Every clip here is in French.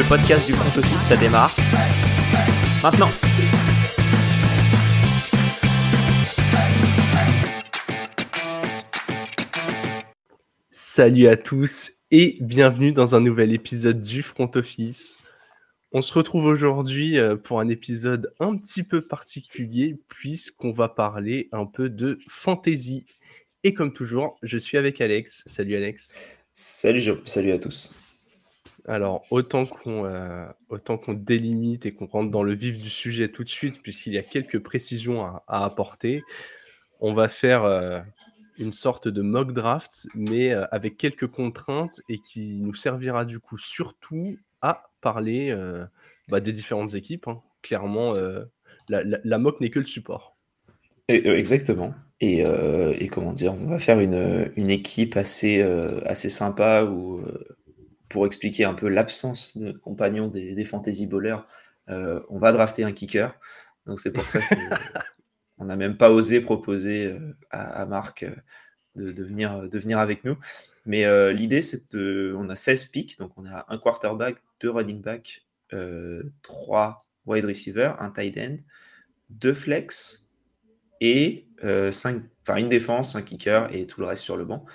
Le podcast du front office, ça démarre. Maintenant. Salut à tous et bienvenue dans un nouvel épisode du front office. On se retrouve aujourd'hui euh, pour un épisode un petit peu particulier puisqu'on va parler un peu de fantasy. Et comme toujours, je suis avec Alex. Salut Alex. Salut Joe, salut à tous. Alors, autant qu'on euh, autant qu'on délimite et qu'on rentre dans le vif du sujet tout de suite, puisqu'il y a quelques précisions à, apporter, on va faire euh, une sorte de mock draft, mais euh, avec quelques contraintes et qui nous servira du coup surtout à parler bah, des différentes équipes. hein. Clairement, la, mock n'est que le support. Exactement. Et, et comment dire, on va faire une, équipe assez, assez sympa où, pour expliquer un peu l'absence de compagnons des, des fantasy bowlers, euh, on va drafter un kicker. Donc c'est pour ça qu'on n'a même pas osé proposer euh, à, à Marc euh, de, de venir, de venir avec nous. Mais euh, l'idée, c'est de. On a 16 picks, donc on a un quarterback, deux running backs, euh, trois wide receivers, un tight end, deux flex et cinq, enfin une défense, un kicker et tout le reste sur le banc.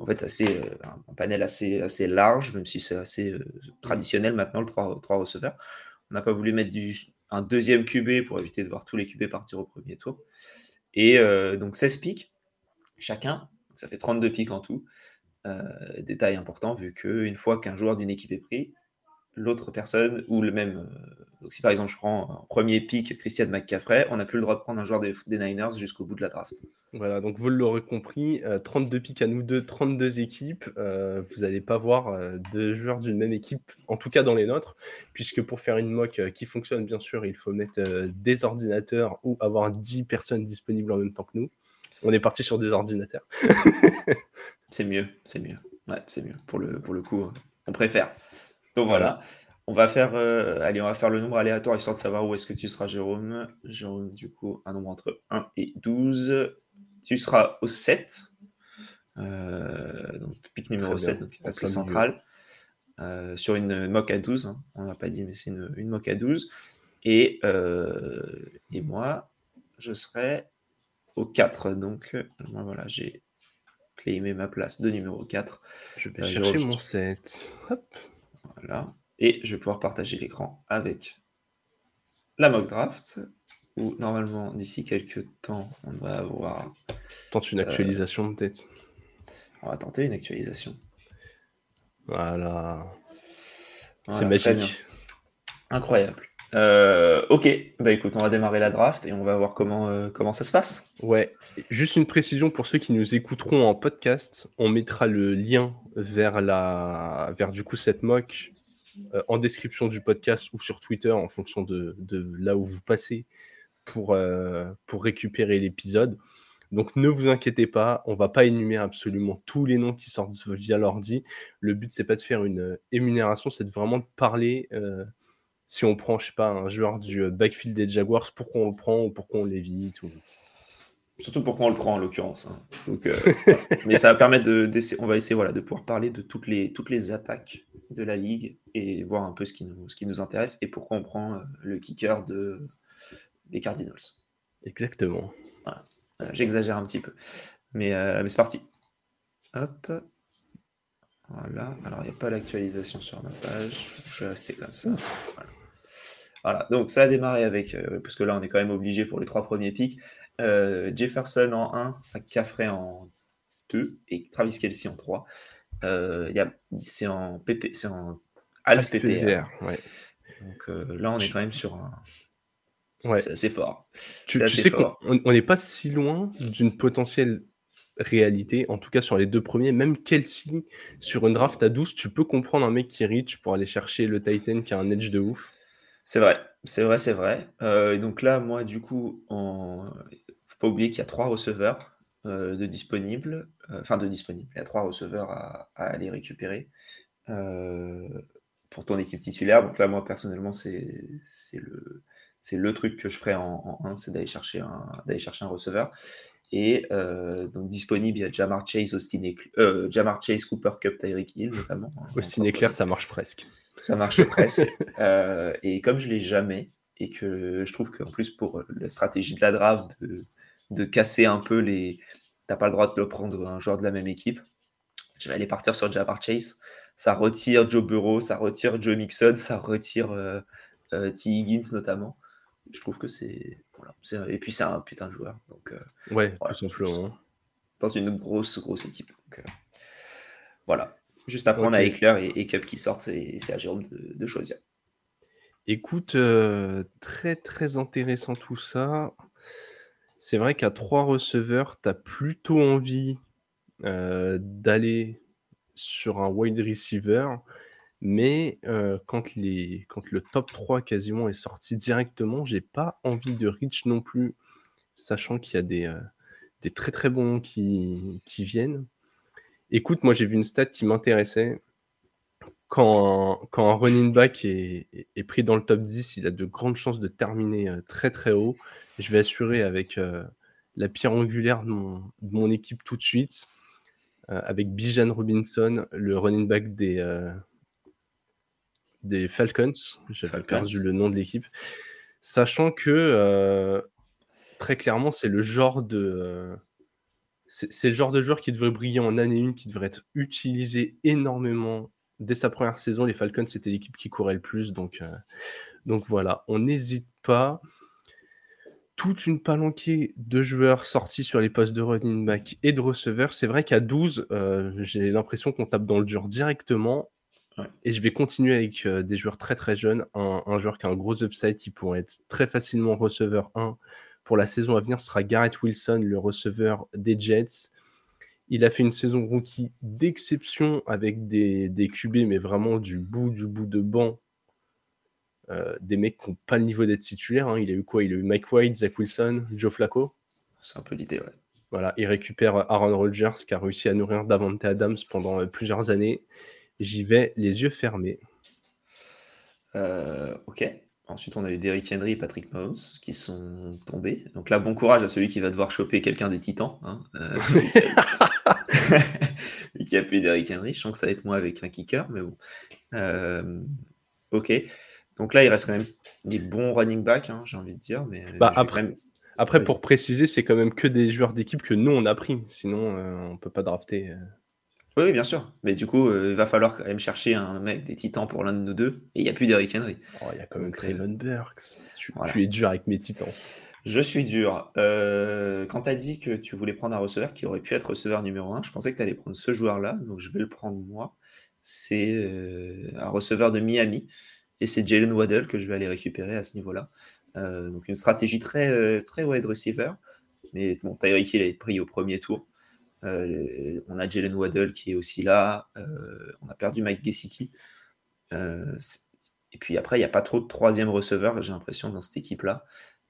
En fait, assez, euh, un panel assez, assez large, même si c'est assez euh, traditionnel maintenant, le 3, trois receveurs. On n'a pas voulu mettre un deuxième QB pour éviter de voir tous les QB partir au premier tour. Et euh, donc 16 pics, chacun, ça fait 32 pics en tout. Détail important, vu qu'une fois qu'un joueur d'une équipe est pris, l'autre personne, ou le même. euh, donc si par exemple je prends en premier pick Christian McCaffrey, on n'a plus le droit de prendre un joueur des, des Niners jusqu'au bout de la draft. Voilà, donc vous l'aurez compris, euh, 32 pics à nous deux, 32 équipes. euh, vous n'allez pas voir euh, deux joueurs d'une même équipe, en tout cas dans les nôtres, puisque pour faire une mock qui fonctionne, bien sûr, il faut mettre des ordinateurs ou avoir 10 personnes disponibles en même temps que nous. On est parti sur des ordinateurs. C'est mieux, c'est mieux. Ouais, c'est mieux. Pour le, pour le coup, on préfère. Donc voilà. On va faire, euh, allez, on va faire le nombre aléatoire histoire de savoir où est-ce que tu seras, Jérôme. Jérôme, du coup, un nombre entre 1 et 12. Tu seras au 7. Euh, donc, pic numéro Très bien. 7, donc assez central. Euh, sur une mock à 12. hein. On n'a pas dit, mais c'est une, une mock à 12. Et, et moi, je serai au 4. Donc, moi, voilà, j'ai claimé ma place de numéro 4. Je vais chercher Jérôme, mon set. Hop. Voilà. Et je vais pouvoir partager l'écran avec la mock draft, où normalement, d'ici quelques temps, on devrait avoir. Tente une actualisation peut-être. On va tenter une actualisation. Voilà. Voilà, C'est magique. Incroyable. Euh, ok, bah écoute, on va démarrer la draft et on va voir comment, euh, comment ça se passe. Ouais, juste une précision pour ceux qui nous écouteront en podcast, on mettra le lien vers la vers du coup cette mock euh, en description du podcast ou sur Twitter en fonction de, de là où vous passez pour, pour récupérer l'épisode. Donc ne vous inquiétez pas, on va pas énumérer absolument tous les noms qui sortent via l'ordi. Le but c'est pas de faire une énumération, c'est de vraiment parler si on prend, je sais pas, un joueur du euh, backfield des Jaguars, pourquoi on le prend ou pourquoi on l'évite. Ou... Surtout pourquoi on le prend en l'occurrence. hein. Donc, euh, voilà. Mais ça va permettre de, on va essayer voilà, de pouvoir parler de toutes les, toutes les attaques de la ligue et voir un peu ce qui nous, ce qui nous intéresse et pourquoi on prend euh, le kicker de, des Cardinals. Exactement. J'exagère un petit peu. Mais, euh, mais c'est parti. Hop. Voilà. Alors, il n'y a pas l'actualisation sur ma page. Je vais rester comme ça. Voilà. Voilà. Donc, ça a démarré avec, euh, parce que là, on est quand même obligé pour les trois premiers pics. euh, Jefferson en 1, Caffrey en 2 et Travis Kelsey en 3. Euh, c'est en PP, c'est en Alf PPR. ouais. Donc euh, là, on est quand même sur un. Ouais. C'est assez fort. Tu, C'est tu assez sais qu'on n'est pas si loin d'une potentielle réalité, en tout cas sur les deux premiers. Même Kelsey, sur une draft à 12, tu peux comprendre un mec qui est rich pour aller chercher le Titan qui a un edge de ouf. C'est vrai, c'est vrai, c'est vrai. Euh, donc là, moi, du coup, en... faut pas oublier qu'il y a trois receveurs euh, de disponibles, euh, de disponibles. Il y a trois receveurs à, aller récupérer pour ton équipe titulaire. Donc là, moi, personnellement, c'est le truc que je ferais en, en 1, c'est d'aller chercher un d'aller chercher un receveur. Et donc disponible, il y a Jamar Chase, Austin Eckler, Jamar Chase, Cooper Cup, Tyreek Hill notamment. Hein, Austin Eckler, ça marche presque. Ça marche presque. et comme je l'ai jamais, et que je trouve qu'en plus pour la stratégie de la draft, de, de casser un peu les... T'as pas le droit de le prendre un joueur de la même équipe. Je vais aller partir sur Jamar Chase. Ça retire Joe Burrow, ça retire Joe Mixon, ça retire T. Higgins notamment. Je trouve que c'est et puis c'est un putain de joueur. Donc, euh, ouais, tout simplement. Dans une grosse, grosse équipe. Donc, euh, voilà. Juste après, on a Eclair et, Cup qui sortent et c'est à Jérôme de, choisir. Écoute, euh, très très intéressant tout ça. C'est vrai qu'à trois receveurs, tu as plutôt envie d'aller sur un wide receiver. Mais quand, le top 3 quasiment est sorti directement, j'ai pas envie de reach non plus, sachant qu'il y a des, très très bons qui, viennent. Écoute, moi j'ai vu une stat qui m'intéressait. Quand, un running back est, pris dans le top 10, il a de grandes chances de terminer très très haut. Je vais assurer avec la pierre angulaire de mon équipe tout de suite, avec Bijan Robinson, le running back des, des Falcons. J'avais perdu le nom de l'équipe. Sachant que euh, très clairement, c'est le genre de. Euh, c'est le genre de joueur qui devrait briller en année 1, qui devrait être utilisé énormément dès sa première saison. Les Falcons, c'était l'équipe qui courait le plus. Donc, euh, donc voilà, on n'hésite pas. Toute une palanquée de joueurs sortis sur les postes de running back et de receveur. C'est vrai qu'à 12, j'ai l'impression qu'on tape dans le dur directement. Et je vais continuer avec des joueurs très très jeunes. Un, joueur qui a un gros upside qui pourrait être très facilement receveur 1 pour la saison à venir sera Garrett Wilson, le receveur des Jets. Il a fait une saison rookie d'exception avec des, des QB, mais vraiment du bout du bout de banc. des mecs qui n'ont pas le niveau d'être titulaires. Hein. Il a eu quoi? Il a eu Mike White, Zach Wilson, Joe Flacco. C'est un peu l'idée, ouais. Voilà, il récupère Aaron Rodgers qui a réussi à nourrir Davante Adams pendant plusieurs années. J'y vais les yeux fermés. Euh, ok. Ensuite, on a eu Derrick Henry et Patrick Mahomes qui sont tombés. Donc là, bon courage à celui qui va devoir choper quelqu'un des titans. Hein. Euh, qui a pu Derrick Henry. Je sens que ça va être moi avec un kicker, mais bon. Euh, ok. Donc là, il reste quand même des bons running backs, hein, j'ai envie de dire. Mais bah, après, après pour préciser, c'est quand même que des joueurs d'équipe que nous, on a pris. Sinon, on ne peut pas drafter. Oui, bien sûr. Mais du coup, euh, il va falloir quand même chercher un mec des titans pour l'un de nous deux. Et il n'y a plus d'Eric Henry. Oh, il y a quand même Traylon Burks. Tu, es dur avec mes titans. Je suis dur. Euh, quand tu as dit que tu voulais prendre un receveur qui aurait pu être receveur numéro 1, je pensais que tu allais prendre ce joueur-là. Donc je vais le prendre moi. C'est euh, un receveur de Miami. Et c'est Jalen Waddell que je vais aller récupérer à ce niveau-là. donc une stratégie très, très wide receiver. Mais bon, Tyreek a été pris au premier tour. Euh, on a Jalen Waddell qui est aussi là. Euh, on a perdu Mike Gesicki. Euh, et puis après, il n'y a pas trop de troisième receveur, j'ai l'impression, dans cette équipe-là.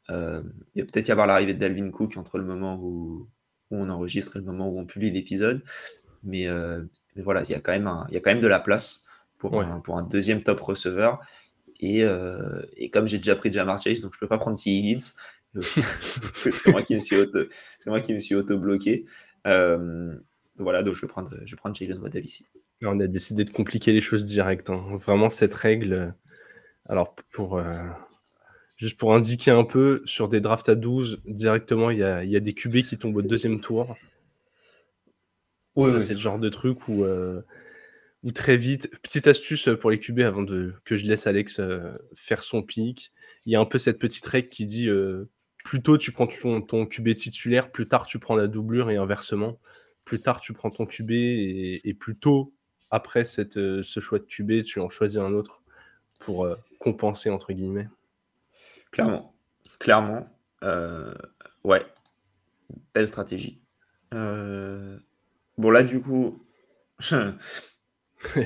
il va peut-être y avoir l'arrivée de Dalvin Cook entre le moment où, on enregistre et le moment où on publie l'épisode. Mais, voilà, il y, a quand même il y a quand même de la place pour, un, pour un deuxième top receveur. Et, comme j'ai déjà pris Jamar Chase, donc je ne peux pas prendre T. Higgins. c'est moi qui me suis auto, c'est moi qui me suis auto bloqué. Euh, voilà, donc je vais prendre, je vais prendre Jalen Waddell ici. On a décidé de compliquer les choses direct. Hein. Vraiment, cette règle. Euh, alors, pour, euh, juste pour indiquer un peu, sur des drafts à 12, directement, il y a, y a, des QB qui tombent au deuxième tour. c'est le genre de truc où, où, très vite, petite astuce pour les QB avant de, que je laisse Alex faire son pic. Il y a un peu cette petite règle qui dit plus tôt tu prends ton, ton QB titulaire, plus tard tu prends la doublure et inversement. Plus tard tu prends ton QB et, plus tôt après cette, euh, ce choix de QB, tu en choisis un autre pour euh, compenser entre guillemets. Clairement, clairement, euh, ouais, belle stratégie. Bon là du coup,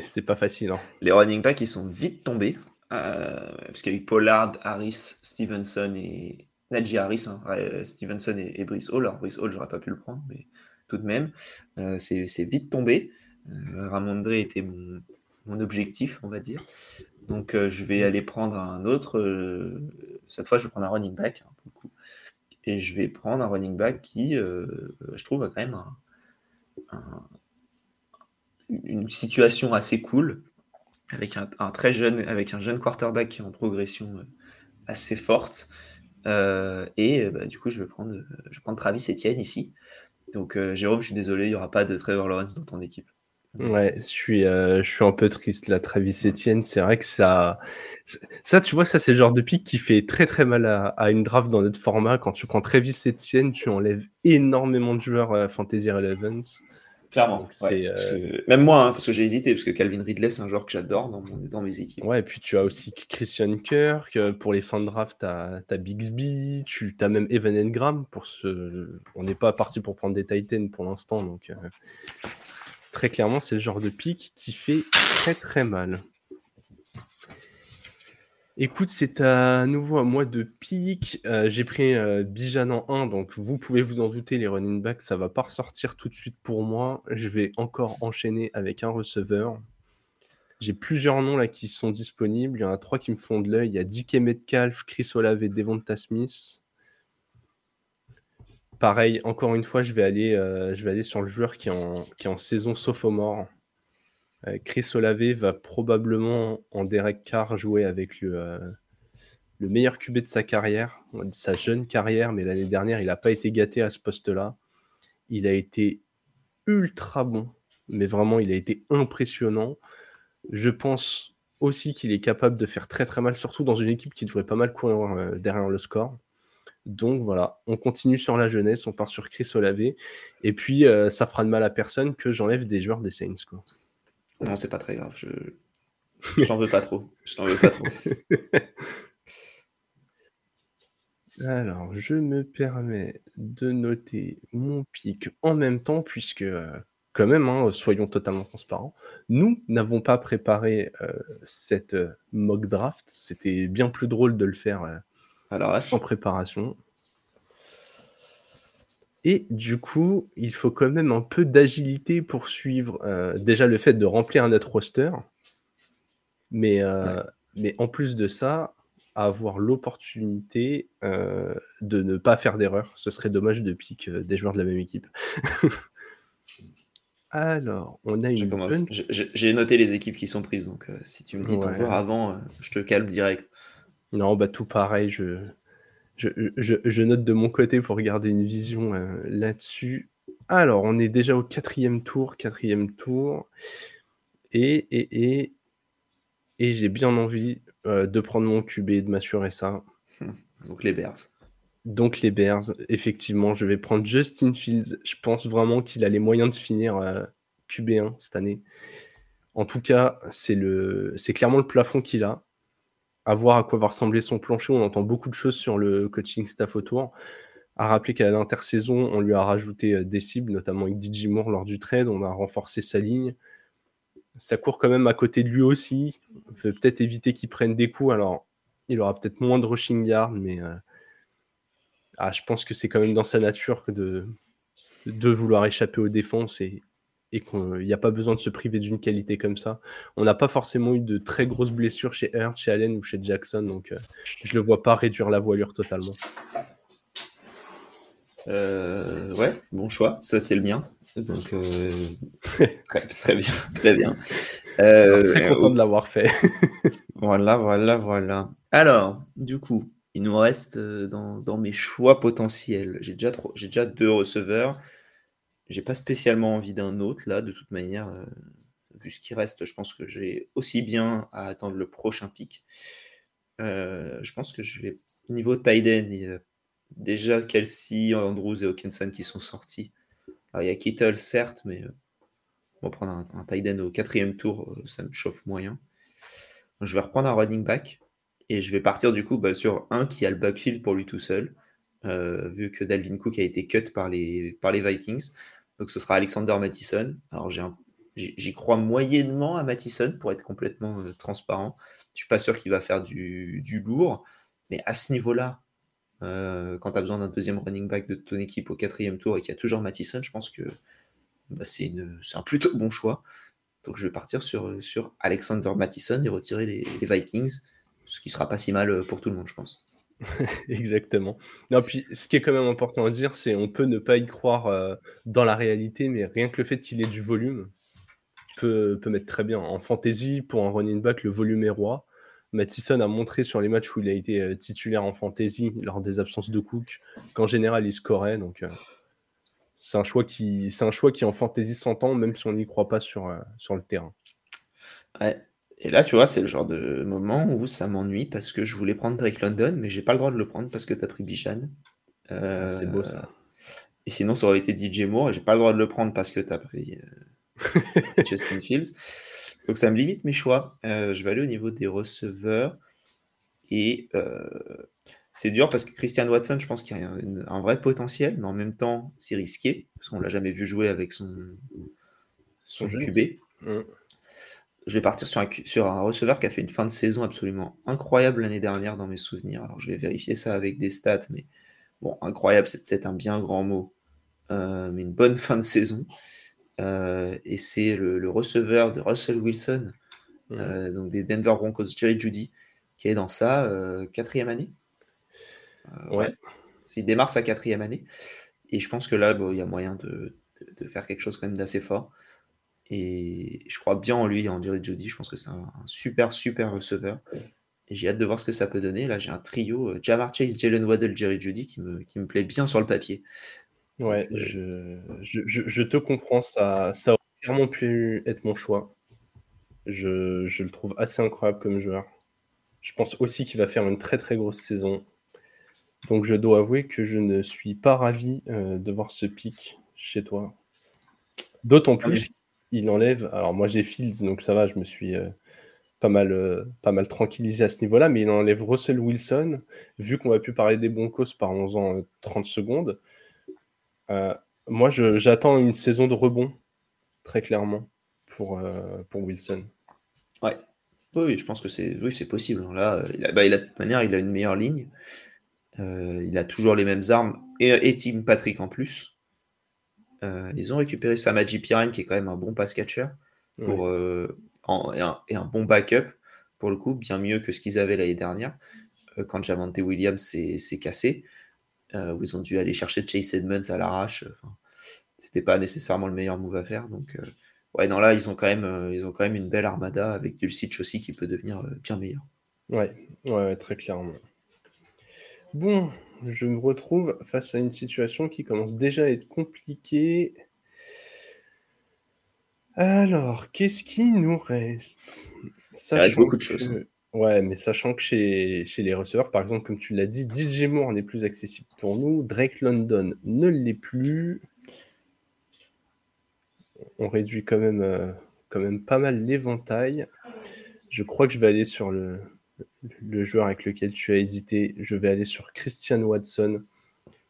c'est pas facile. Hein. Les running backs ils sont vite tombés parce qu'il y a eu Pollard, Harris, Stevenson et, Najee Harris, hein, Stevenson et, Brice Hall. Alors, Brice Hall, j'aurais pas pu le prendre, mais tout de même, euh, c'est vite tombé. Euh, Ramondre était mon, objectif, on va dire. Donc, euh, je vais aller prendre un autre. cette fois, je vais prendre un running back, hein, et je vais prendre un running back qui, je trouve, a quand même une situation assez cool, avec un, très jeune, avec un jeune quarterback qui est en progression assez forte. Et bah, du coup, je vais prendre, je vais prendre Travis Etienne ici. Donc, Jérôme, je suis désolé, il n'y aura pas de Trevor Lawrence dans ton équipe. Ouais, je suis, euh, un peu triste là, Travis Etienne. C'est vrai que ça, ça, tu vois, ça c'est le genre de pic qui fait très très mal à, une draft dans notre format. Quand tu prends Travis Etienne, tu enlèves énormément de joueurs euh, Fantasy Relevant. Clairement. Euh, même moi, hein, parce que j'ai hésité, parce que Calvin Ridley, c'est un joueur que j'adore dans, dans, mes équipes. Ouais, et puis tu as aussi Christian Kirk. Pour les fins de draft, tu as, Bixby. Tu as même Evan Engram. Pour ce... On n'est pas parti pour prendre des Titans pour l'instant. Donc, Très clairement, c'est le genre de pic qui fait très très mal. Écoute, c'est à nouveau à moi de pique. Euh, j'ai pris euh, Bijan en 1, donc vous pouvez vous en douter, les running backs, ça va pas ressortir tout de suite pour moi. Je vais encore enchaîner avec un receveur. J'ai plusieurs noms là qui sont disponibles. Il y en a trois qui me font de l'œil. Il y a DK Metcalf, Chris Olave et Devonta Smith pareil, encore une fois, je vais aller, euh, sur le joueur qui est en, qui est en saison sophomore. Euh, Chris Olave va probablement en Derek Carr jouer avec le, euh, le meilleur QB de sa carrière, de sa jeune carrière, mais l'année dernière, il n'a pas été gâté à ce poste-là. Il a été ultra bon, mais vraiment, il a été impressionnant. Je pense aussi qu'il est capable de faire très très mal, surtout dans une équipe qui devrait pas mal courir derrière le score. Donc voilà, on continue sur la jeunesse, on part sur Chris Olave. Et puis, euh, ça fera de mal à personne que j'enlève des joueurs des Saints. Quoi. Non, c'est pas très grave. Je, je veux pas trop. Je t'en veux pas trop. Alors, je me permets de noter mon pic en même temps, puisque, euh, quand même, hein, soyons totalement transparents, nous n'avons pas préparé euh, cette mock draft. C'était bien plus drôle de le faire alors, sans préparation. Et du coup, il faut quand même un peu d'agilité pour suivre euh, déjà le fait de remplir notre roster. Mais, euh, mais en plus de ça, avoir l'opportunité euh, de ne pas faire d'erreur. Ce serait dommage de pique des joueurs de la même équipe. Alors, on a une. J'ai noté les équipes qui sont prises, donc si tu me dis ton joueur avant, je te calme direct. Non, bah tout pareil, je, je, note de mon côté pour garder une vision euh, là-dessus. Alors, on est déjà au quatrième tour, quatrième tour. Et, et, et, et j'ai bien envie euh, de prendre mon QB et de m'assurer ça. Donc les Bears. Donc les Bears, effectivement, je vais prendre Justin Fields. Je pense vraiment qu'il a les moyens de finir euh, QB1 cette année. En tout cas, c'est clairement le plafond qu'il a à voir à quoi va ressembler son plancher. On entend beaucoup de choses sur le coaching staff autour. À rappeler qu'à l'intersaison, on lui a rajouté euh, des cibles, notamment avec DJ Moore lors du trade. On a renforcé sa ligne. Ça court quand même à côté de lui aussi. On peut peut-être éviter qu'il prenne des coups. Alors, il aura peut-être moins de rushing yard, mais euh, ah, je pense que c'est quand même dans sa nature que de, de vouloir échapper aux défenses et, et qu'il n'y a pas besoin de se priver d'une qualité comme ça. On n'a pas forcément eu de très grosses blessures chez Hurt, chez Allen ou chez Jackson, donc euh, je ne le vois pas réduire la voilure totalement. Euh, ouais, bon choix, ça c'était le mien. Donc euh, très, bien, très bien. très content de l'avoir fait. voilà, voilà, voilà. Alors, du coup, il nous reste dans, dans mes choix potentiels. J'ai déjà, j'ai déjà deux receveurs. J'ai pas spécialement envie d'un autre là, de toute manière. Euh, vu ce qui reste, je pense que j'ai aussi bien à attendre le prochain pic. Euh, je pense que je vais. Niveau tight il y a déjà Kelsey, Andrews et Hawkinson qui sont sortis. il y a Kittle, certes, mais euh, on va prendre un, un au quatrième tour, ça me chauffe moyen. je vais reprendre un running back et je vais partir du coup bah, sur un qui a le backfield pour lui tout seul, vu que Dalvin Cook a été cut par les, les Vikings. Donc ce sera Alexander Mattison. Alors j'y crois moyennement à Mattison pour être complètement euh, transparent. Je suis pas sûr qu'il va faire du, lourd, mais à ce niveau-là, euh, quand tu as besoin d'un deuxième running back de ton équipe au quatrième tour et qu'il y a toujours Mattison, je pense que bah, c'est un plutôt bon choix. Donc je vais partir sur, Alexander Mattison et retirer les, Vikings, ce qui sera pas si mal pour tout le monde, je pense. Exactement. Non, puis ce qui est quand même important à dire, c'est on peut ne pas y croire euh, dans la réalité, mais rien que le fait qu'il ait du volume peut, peut mettre très bien. En fantasy, pour un running back, le volume est roi. Mattison a montré sur les matchs où il a été euh, titulaire en fantasy lors des absences de Cook qu'en général il scorait. Donc euh, c'est un choix qui c'est un choix qui en fantasy s'entend même si on n'y croit pas sur, sur le terrain. Ouais. Et là, tu vois, c'est le genre de moment où ça m'ennuie parce que je voulais prendre Drake London, mais j'ai pas le droit de le prendre parce que tu as pris Bijan. Ah, c'est beau ça. Et sinon, ça aurait été DJ Moore et j'ai pas le droit de le prendre parce que tu as pris euh, Justin Fields. Donc ça me limite mes choix. Euh, je vais aller au niveau des receveurs. Et euh, c'est dur parce que Christian Watson, je pense qu'il y a un, vrai potentiel, mais en même temps, c'est risqué parce qu'on l'a jamais vu jouer avec son, son QB je vais partir sur un, sur un receveur qui a fait une fin de saison absolument incroyable l'année dernière dans mes souvenirs. Alors je vais vérifier ça avec des stats, mais bon, incroyable, c'est peut-être un bien grand mot, euh, mais une bonne fin de saison. Euh, et c'est le, receveur de Russell Wilson, euh, donc des Denver Broncos, Jerry Judy, qui est dans sa quatrième année. ouais. Il démarre sa quatrième année. Et je pense que là, il y a moyen de, de, faire quelque chose quand même d'assez fort. Et je crois bien en lui, en Jerry Jody. Je pense que c'est un, super, super receveur. Et j'ai hâte de voir ce que ça peut donner. Là, j'ai un trio euh, Jamar Chase, Jalen Waddell, Jerry Judy qui me, qui me plaît bien sur le papier. Ouais, euh, je, je, je, te comprends. Ça, ça aurait clairement pu être mon choix. Je, je, le trouve assez incroyable comme joueur. Je pense aussi qu'il va faire une très très grosse saison. Donc je dois avouer que je ne suis pas ravi euh, de voir ce pic chez toi. D'autant plus il enlève. Alors moi j'ai Fields, donc ça va, je me suis euh, pas, mal, euh, pas mal tranquillisé à ce niveau-là, mais il enlève Russell Wilson. Vu qu'on va plus parler des Broncos, parlons-en 30 secondes. Euh, moi j'attends une saison de rebond, très clairement, pour, pour Wilson. Ouais. Oui, je pense que c'est oui, possible. Là, il a, bah, a, de toute manière, il a une meilleure ligne. il a toujours les mêmes armes et, et Tim Patrick en plus. Euh, ils ont récupéré Samaji Piran, qui est quand même un bon pass catcher, pour, euh, et, un, bon backup, pour le coup, bien mieux que ce qu'ils avaient l'année dernière, euh, quand Javante Williams s'est cassé, où ils ont dû aller chercher Chase Edmonds à l'arrache. C'était pas nécessairement le meilleur move à faire. Donc, ouais, non, là, ils ont, quand même, ils ont quand même une belle armada avec Dulcich aussi qui peut devenir bien meilleur. Ouais, ouais, très clairement. Bon, je me retrouve face à une situation qui commence déjà à être compliquée. Alors, qu'est-ce qui nous reste? Il reste beaucoup de choses. Ouais, mais sachant que chez, chez les receveurs, par exemple, comme tu l'as dit, DJ Moore n'est plus accessible pour nous, Drake London ne l'est plus. On réduit quand même, euh, quand même pas mal l'éventail. Je crois que je vais aller sur le, le joueur avec lequel tu as hésité, je vais aller sur Christian Watson.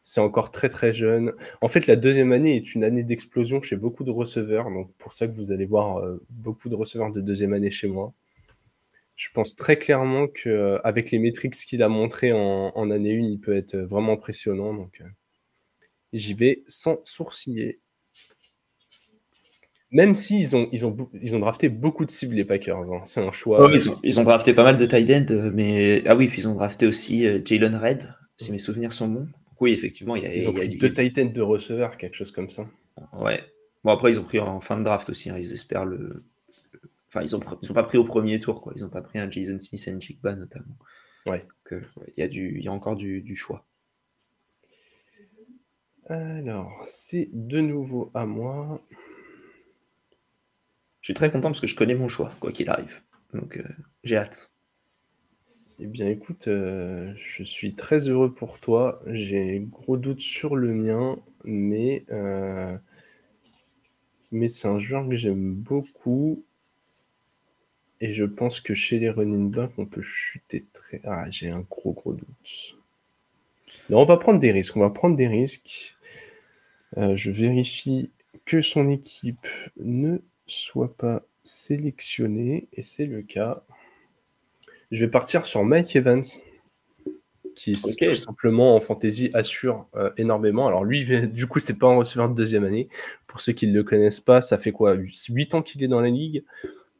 C'est encore très très jeune. En fait, la deuxième année est une année d'explosion chez beaucoup de receveurs. Donc, pour ça que vous allez voir euh, beaucoup de receveurs de deuxième année chez moi. Je pense très clairement qu'avec euh, les métriques qu'il a montré en, année 1, il peut être vraiment impressionnant. Donc, euh, j'y vais sans sourciller. Même s'ils ont, ils ont, ils ont drafté beaucoup de cibles, les Packers. Hein. C'est un choix. ils, ont, drafté pas mal de tight end, euh, mais. Ah oui, puis ils ont drafté aussi euh, Jalen Red, si mes souvenirs sont bons. Oui, effectivement, il y a. Ils ont pris deux tight end de receveur, quelque chose comme ça. Ouais. Bon, après, ils ont pris en fin de draft aussi. Hein. Ils espèrent le. Enfin, ils n'ont ils ont pas pris au premier tour, quoi. Ils n'ont pas pris un Jason Smith et Jigba, notamment. Ouais. Donc, il, y a du, il y a encore du, du choix. Alors, c'est de nouveau à moi. Je suis très content parce que je connais mon choix, quoi qu'il arrive. Donc euh, j'ai hâte. Eh bien écoute, euh, je suis très heureux pour toi. J'ai gros doutes sur le mien, mais, euh, mais c'est un joueur que j'aime beaucoup. Et je pense que chez les running backs, on peut chuter très. Ah, j'ai un gros gros doute. Non, on va prendre des risques. On va prendre des risques. je vérifie que son équipe ne soit pas sélectionné, et c'est le cas. Je vais partir sur Mike Evans, qui tout simplement en fantasy assure euh, énormément. Alors lui, du coup, c'est pas un receveur de deuxième année. Pour ceux qui ne le connaissent pas, ça fait quoi 8 ans qu'il est dans la ligue?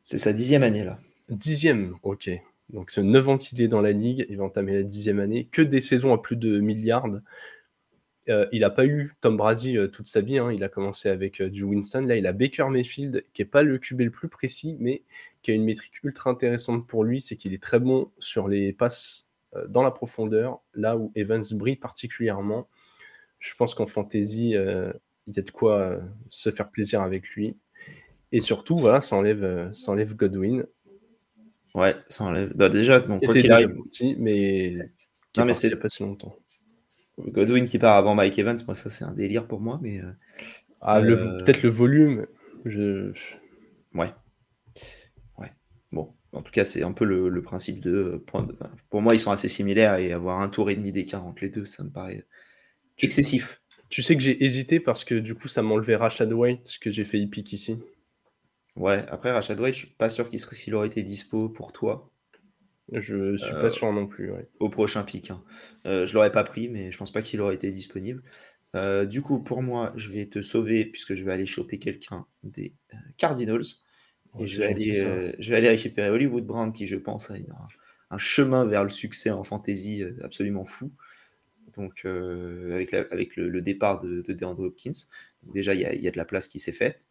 C'est sa dixième année là. Dixième, ok. Donc c'est 9 ans qu'il est dans la ligue, il va entamer la dixième année, que des saisons à plus de milliards. Euh, il n'a pas eu Tom Brady euh, toute sa vie, hein. il a commencé avec euh, du Winston, là il a Baker Mayfield, qui n'est pas le QB le plus précis, mais qui a une métrique ultra intéressante pour lui, c'est qu'il est très bon sur les passes dans la profondeur, là où Evans brille particulièrement. Je pense qu'en fantasy, il y a de quoi se faire plaisir avec lui. Et surtout, voilà, ça enlève, ça enlève Godwin. Ouais, ça enlève. Bah déjà, bon, quoi qu'il arrive, mais non, mais c'est pas si longtemps. Godwin qui part avant Mike Evans, moi ça c'est un délire pour moi, mais. Euh, ah, euh, peut-être le volume. Je... Ouais. Ouais. Bon, en tout cas, c'est un peu le, principe de, Pour moi, ils sont assez similaires et avoir un tour et demi d'écart entre les deux, ça me paraît excessif. Tu sais que j'ai hésité parce que du coup, ça m'enlevait Rashad White, que j'ai fait hippique ici. Ouais, après Rashad White, je suis pas sûr qu'il aurait été dispo pour toi. Je suis pas euh, sûr non plus. Au prochain pic. Hein. Euh, je l'aurais pas pris, mais je pense pas qu'il aurait été disponible. Euh, du coup, pour moi, je vais te sauver puisque je vais aller choper quelqu'un des Cardinals. et je vais, aller, je vais aller récupérer Hollywood Brown qui, je pense, a un, chemin vers le succès en fantasy absolument fou. Donc, avec, avec le, départ de, de DeAndre Hopkins. déjà, il y, y, a de la place qui s'est faite.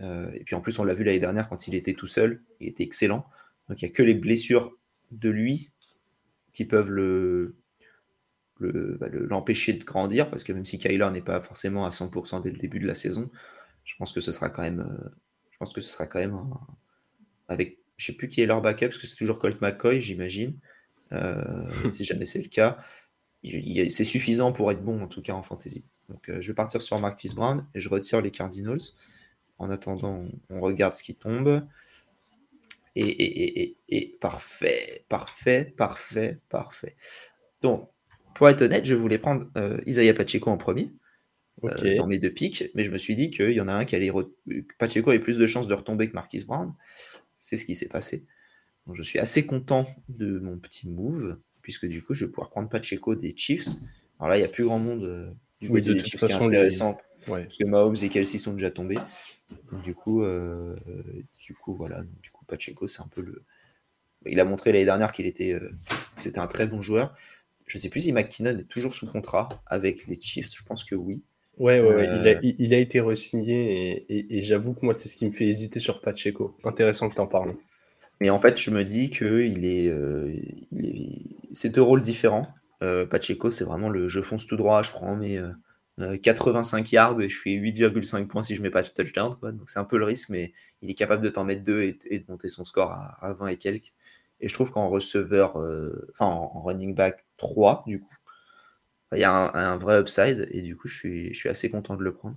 et puis en plus, on l'a vu l'année dernière quand il était tout seul. Il était excellent. Donc, il n'y a que les blessures de lui qui peuvent le, bah, l'empêcher de grandir, parce que même si Kyler n'est pas forcément à 100% dès le début de la saison, je pense que ce sera quand même, euh, je pense que ce sera quand même avec, je sais plus qui est leur backup, parce que c'est toujours Colt McCoy, j'imagine, euh, si jamais c'est le cas, c'est suffisant pour être bon en tout cas en fantasy. Donc euh, je vais partir sur Marquis Brown et je retire les Cardinals. En attendant, on regarde ce qui tombe. Et, parfait, parfait, parfait, parfait. Donc, pour être honnête, je voulais prendre euh, Isaiah Pacheco en premier. Euh, dans mes deux pics, mais je me suis dit qu'il y en a un qui allait. Pacheco avait plus de chances de retomber que Marquis Brown. C'est ce qui s'est passé. Donc, je suis assez content de mon petit move, puisque du coup, je vais pouvoir prendre Pacheco des Chiefs. Alors là, il n'y a plus grand monde euh, du côté des Chiefs qui est intéressant, parce que Mahomes et Kelsey sont déjà tombés. du coup, du coup, voilà. Du coup, Pacheco, c'est un peu le. Il a montré l'année dernière qu'il était, euh, c'était un très bon joueur. Je ne sais plus si McKinnon est toujours sous contrat avec les Chiefs. Je pense que oui. Ouais, ouais, euh, Il, a, été re-signé et, j'avoue que moi, c'est ce qui me fait hésiter sur Pacheco. Intéressant que tu en parles. Mais en fait, je me dis que il est, euh, c'est deux rôles différents. Pacheco, c'est vraiment le je fonce tout droit, je prends mes 85 yards et je fais 8,5 points si je mets pas de touchdown. C'est un peu le risque, mais il est capable de t'en mettre deux et, de monter son score à, 20 et quelques. Et je trouve qu'en receveur, euh, enfin en, running back 3, du coup, il y a un, vrai upside et du coup, je suis, suis assez content de le prendre.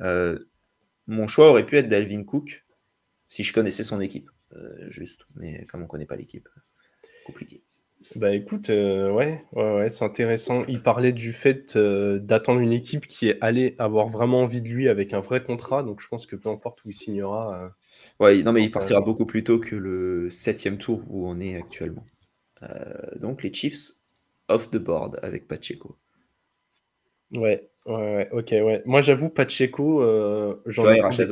Euh, mon choix aurait pu être Dalvin Cook si je connaissais son équipe, euh, juste. Mais comme on ne connaît pas l'équipe, compliqué. Bah écoute, euh, ouais, ouais, c'est intéressant. Il parlait du fait euh, d'attendre une équipe qui est allée avoir vraiment envie de lui avec un vrai contrat. Donc je pense que peu importe où il signera. Euh, ouais, non, mais il partira beaucoup plus tôt que le septième tour où on est actuellement. donc les Chiefs off the board avec Pacheco. Ouais, Ouais, ok, ouais. Moi, j'avoue, Pacheco, euh, j'en ai. Rachad,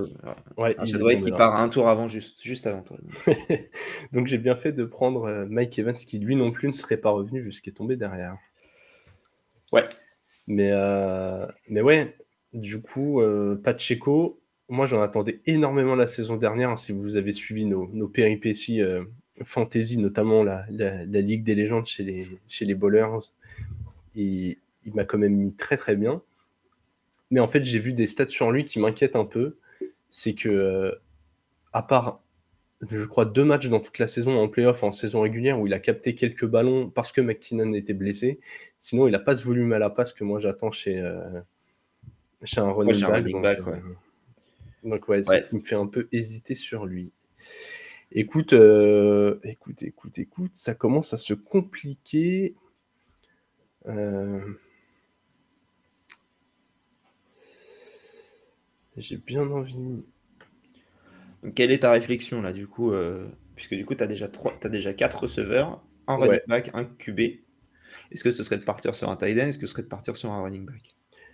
ouais, qui part un tour avant, juste, juste avant toi. Donc, j'ai bien fait de prendre euh, Mike Evans, qui lui non plus ne serait pas revenu jusqu'à tomber derrière. Ouais. Mais, euh, mais ouais, du coup, euh, Pacheco, moi, j'en attendais énormément la saison dernière. Hein, si vous avez suivi nos, nos péripéties fantasy, notamment la, la, la, Ligue des légendes chez les, chez les bowlers, il m'a quand même mis très très bien. Mais en fait, j'ai vu des stats sur lui qui m'inquiètent un peu. C'est que, euh, à part, je crois, deux matchs dans toute la saison en playoff, en saison régulière, où il a capté quelques ballons parce que McKinnon était blessé, sinon il n'a pas ce volume à la passe que moi j'attends chez, euh, chez un running back. donc, euh, ouais. c'est ce qui me fait un peu hésiter sur lui. Écoute, écoute, écoute, écoute, ça commence à se compliquer. J'ai bien envie. quelle est ta réflexion là, du coup euh, Puisque du coup, tu as déjà, as déjà 4 receveurs, un running back, un QB. Est-ce que ce serait de partir sur un tight end? Est-ce que ce serait de partir sur un running back?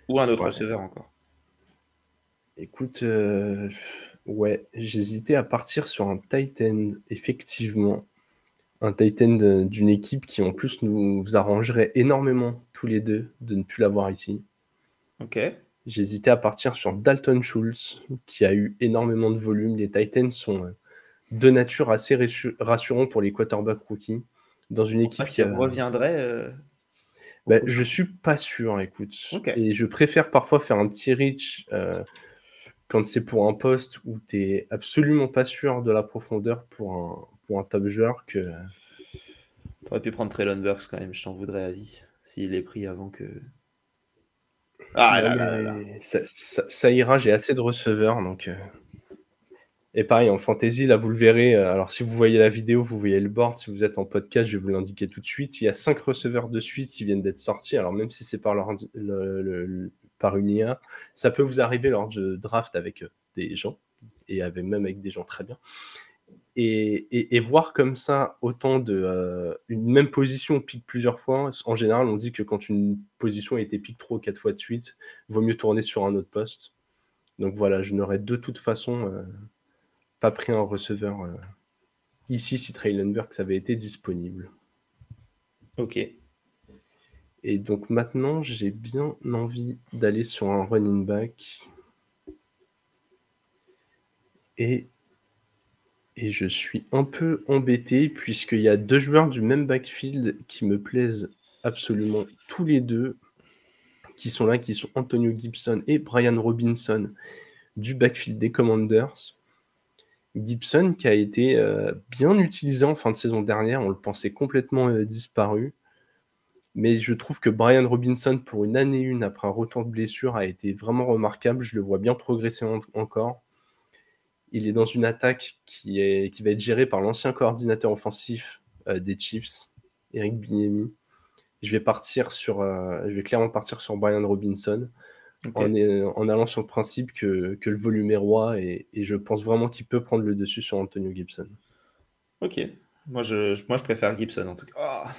Ou un autre receveur encore? Écoute, euh, ouais, j'hésitais à partir sur un tight end, effectivement. un Titan d'une équipe qui en plus nous arrangerait énormément tous les deux de ne plus l'avoir ici. Ok. J'hésitais à partir sur Dalton Schultz, qui a eu énormément de volume. Les Titans sont euh, de nature assez rassurants pour les quarterbacks rookies. Dans une équipe qui reviendrait. Euh, ben, je suis pas sûr, écoute. Et je préfère parfois faire un petit reach euh, quand c'est pour un poste où tu n'es absolument pas sûr de la profondeur pour un, pour un top joueur que. Tu aurais pu prendre Traylon Burks quand même, je t'en voudrais à vie. S'il est pris avant que. Ah là là ça, ça, ira, j'ai assez de receveurs donc. Euh. Et pareil, en fantasy, là, vous le verrez. Euh, alors, si vous voyez la vidéo, vous voyez le board. Si vous êtes en podcast, je vais vous l'indiquer tout de suite. Il y a cinq receveurs de suite qui viennent d'être sortis. Alors, même si c'est par, leur, par une IA, ça peut vous arriver lors de draft avec euh, des gens et avec, même avec des gens très bien. Et, voir comme ça autant de euh, une même position pique plusieurs fois. En général, on dit que quand une position a été pique trop quatre fois de suite, il vaut mieux tourner sur un autre poste. Donc voilà, je n'aurais de toute façon pas pris un receveur euh, ici si Traylon Burks avait été disponible. Ok. Et donc maintenant, j'ai bien envie d'aller sur un running back. Et, et je suis un peu embêté puisqu'il y a deux joueurs du même backfield qui me plaisent absolument tous les deux, qui sont là, qui sont Antonio Gibson et Brian Robinson du backfield des Commanders. Gibson qui a été euh, bien utilisé en fin de saison dernière, on le pensait complètement euh, disparu. Mais je trouve que Brian Robinson, pour une année une après un retour de blessure, a été vraiment remarquable. Je le vois bien progresser encore. Il est dans une attaque qui, est, qui va être gérée par l'ancien coordinateur offensif euh, des Chiefs, Eric Bieniemy. Je vais partir sur, je vais clairement partir sur Brian Robinson en, allant sur le principe que, le volume est roi et, je pense vraiment qu'il peut prendre le dessus sur Antonio Gibson. Ok, moi je, moi, je préfère Gibson en tout cas. Ah.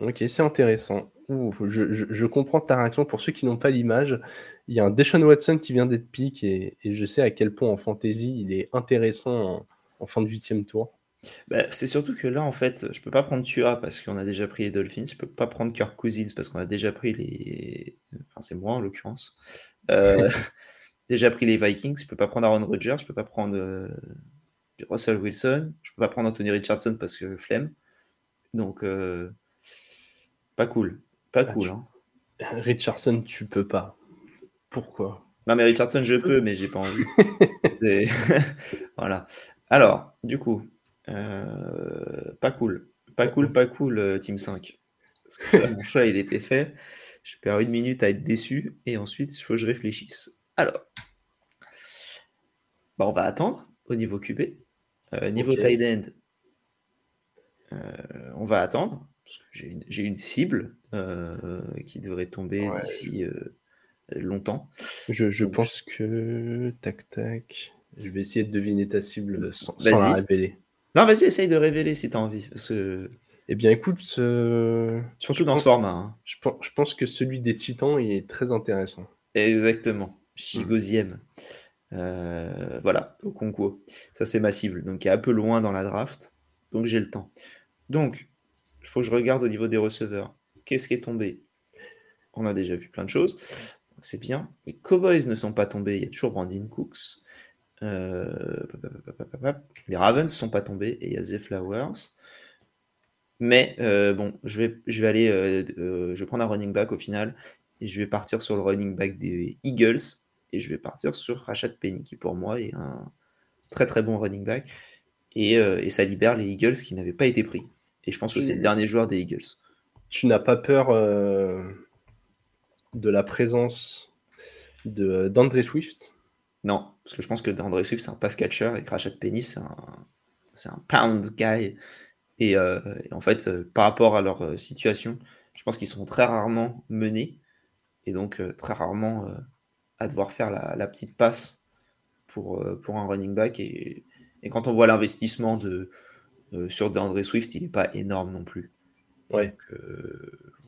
Ok, c'est intéressant. je, comprends ta réaction. Pour ceux qui n'ont pas l'image, il y a un Deshaun Watson qui vient d'être pick et, je sais à quel point en fantasy il est intéressant en, en fin de huitième tour. Bah, c'est surtout que là, en fait, je peux pas prendre Tua parce qu'on a déjà pris les Dolphins. Je peux pas prendre Kirk Cousins parce qu'on a déjà pris les. Enfin, c'est moi en l'occurrence. Euh, déjà pris les Vikings. Je peux pas prendre Aaron Rodgers. Je peux pas prendre euh, Russell Wilson. Je peux pas prendre Anthony Richardson parce que flemme. Donc, euh, pas cool. Pas bah, cool. Hein. Richardson, tu peux pas. Pourquoi? Non, mais Richardson, je peux, mais j'ai pas envie. voilà. Alors, du coup, euh, pas cool. Pas cool, pas cool, euh, Team 5. Parce que mon choix, il était fait. Je perds une minute à être déçu. Et ensuite, il faut que je réfléchisse. Alors, bah, on va attendre au niveau QB. Euh, niveau tight end, on va attendre. Parce que j'ai une, cible qui devrait tomber d'ici longtemps. Je, pense que. Tac, tac. Je vais essayer de deviner ta cible sans, sans la révéler. Non, vas-y, essaye de révéler si tu as envie. Eh bien, écoute, surtout dans ce format. Hein. Je, pense, que celui des Titans est très intéressant. Exactement. Chigosième. Euh, voilà, au concours. Ça, c'est ma cible. Donc, il est un peu loin dans la draft. Donc, j'ai le temps. Donc, il faut que je regarde au niveau des receveurs. Qu'est-ce qui est tombé? On a déjà vu plein de choses. C'est bien. Les Cowboys ne sont pas tombés. Il y a toujours Brandon Cooks. Euh, les Ravens sont pas tombés et il y a The Flowers. Mais euh, bon, je vais, je vais aller, euh, je vais prendre un running back au final et je vais partir sur le running back des Eagles et je vais partir sur Rashad Penny qui pour moi est un très très bon running back et, et ça libère les Eagles qui n'avaient pas été pris. Et je pense que c'est le dernier joueur des Eagles. Tu n'as pas peur de la présence de d'André Swift? Non, parce que je pense que André Swift, c'est un pass catcher et Rashad Penny, c'est un, pound guy. Et, euh, en fait, euh, par rapport à leur euh, situation, je pense qu'ils sont très rarement menés et donc très rarement à devoir faire la, petite passe pour, pour un running back. Et, quand on voit l'investissement de, sur André Swift, il n'est pas énorme non plus. Ouais.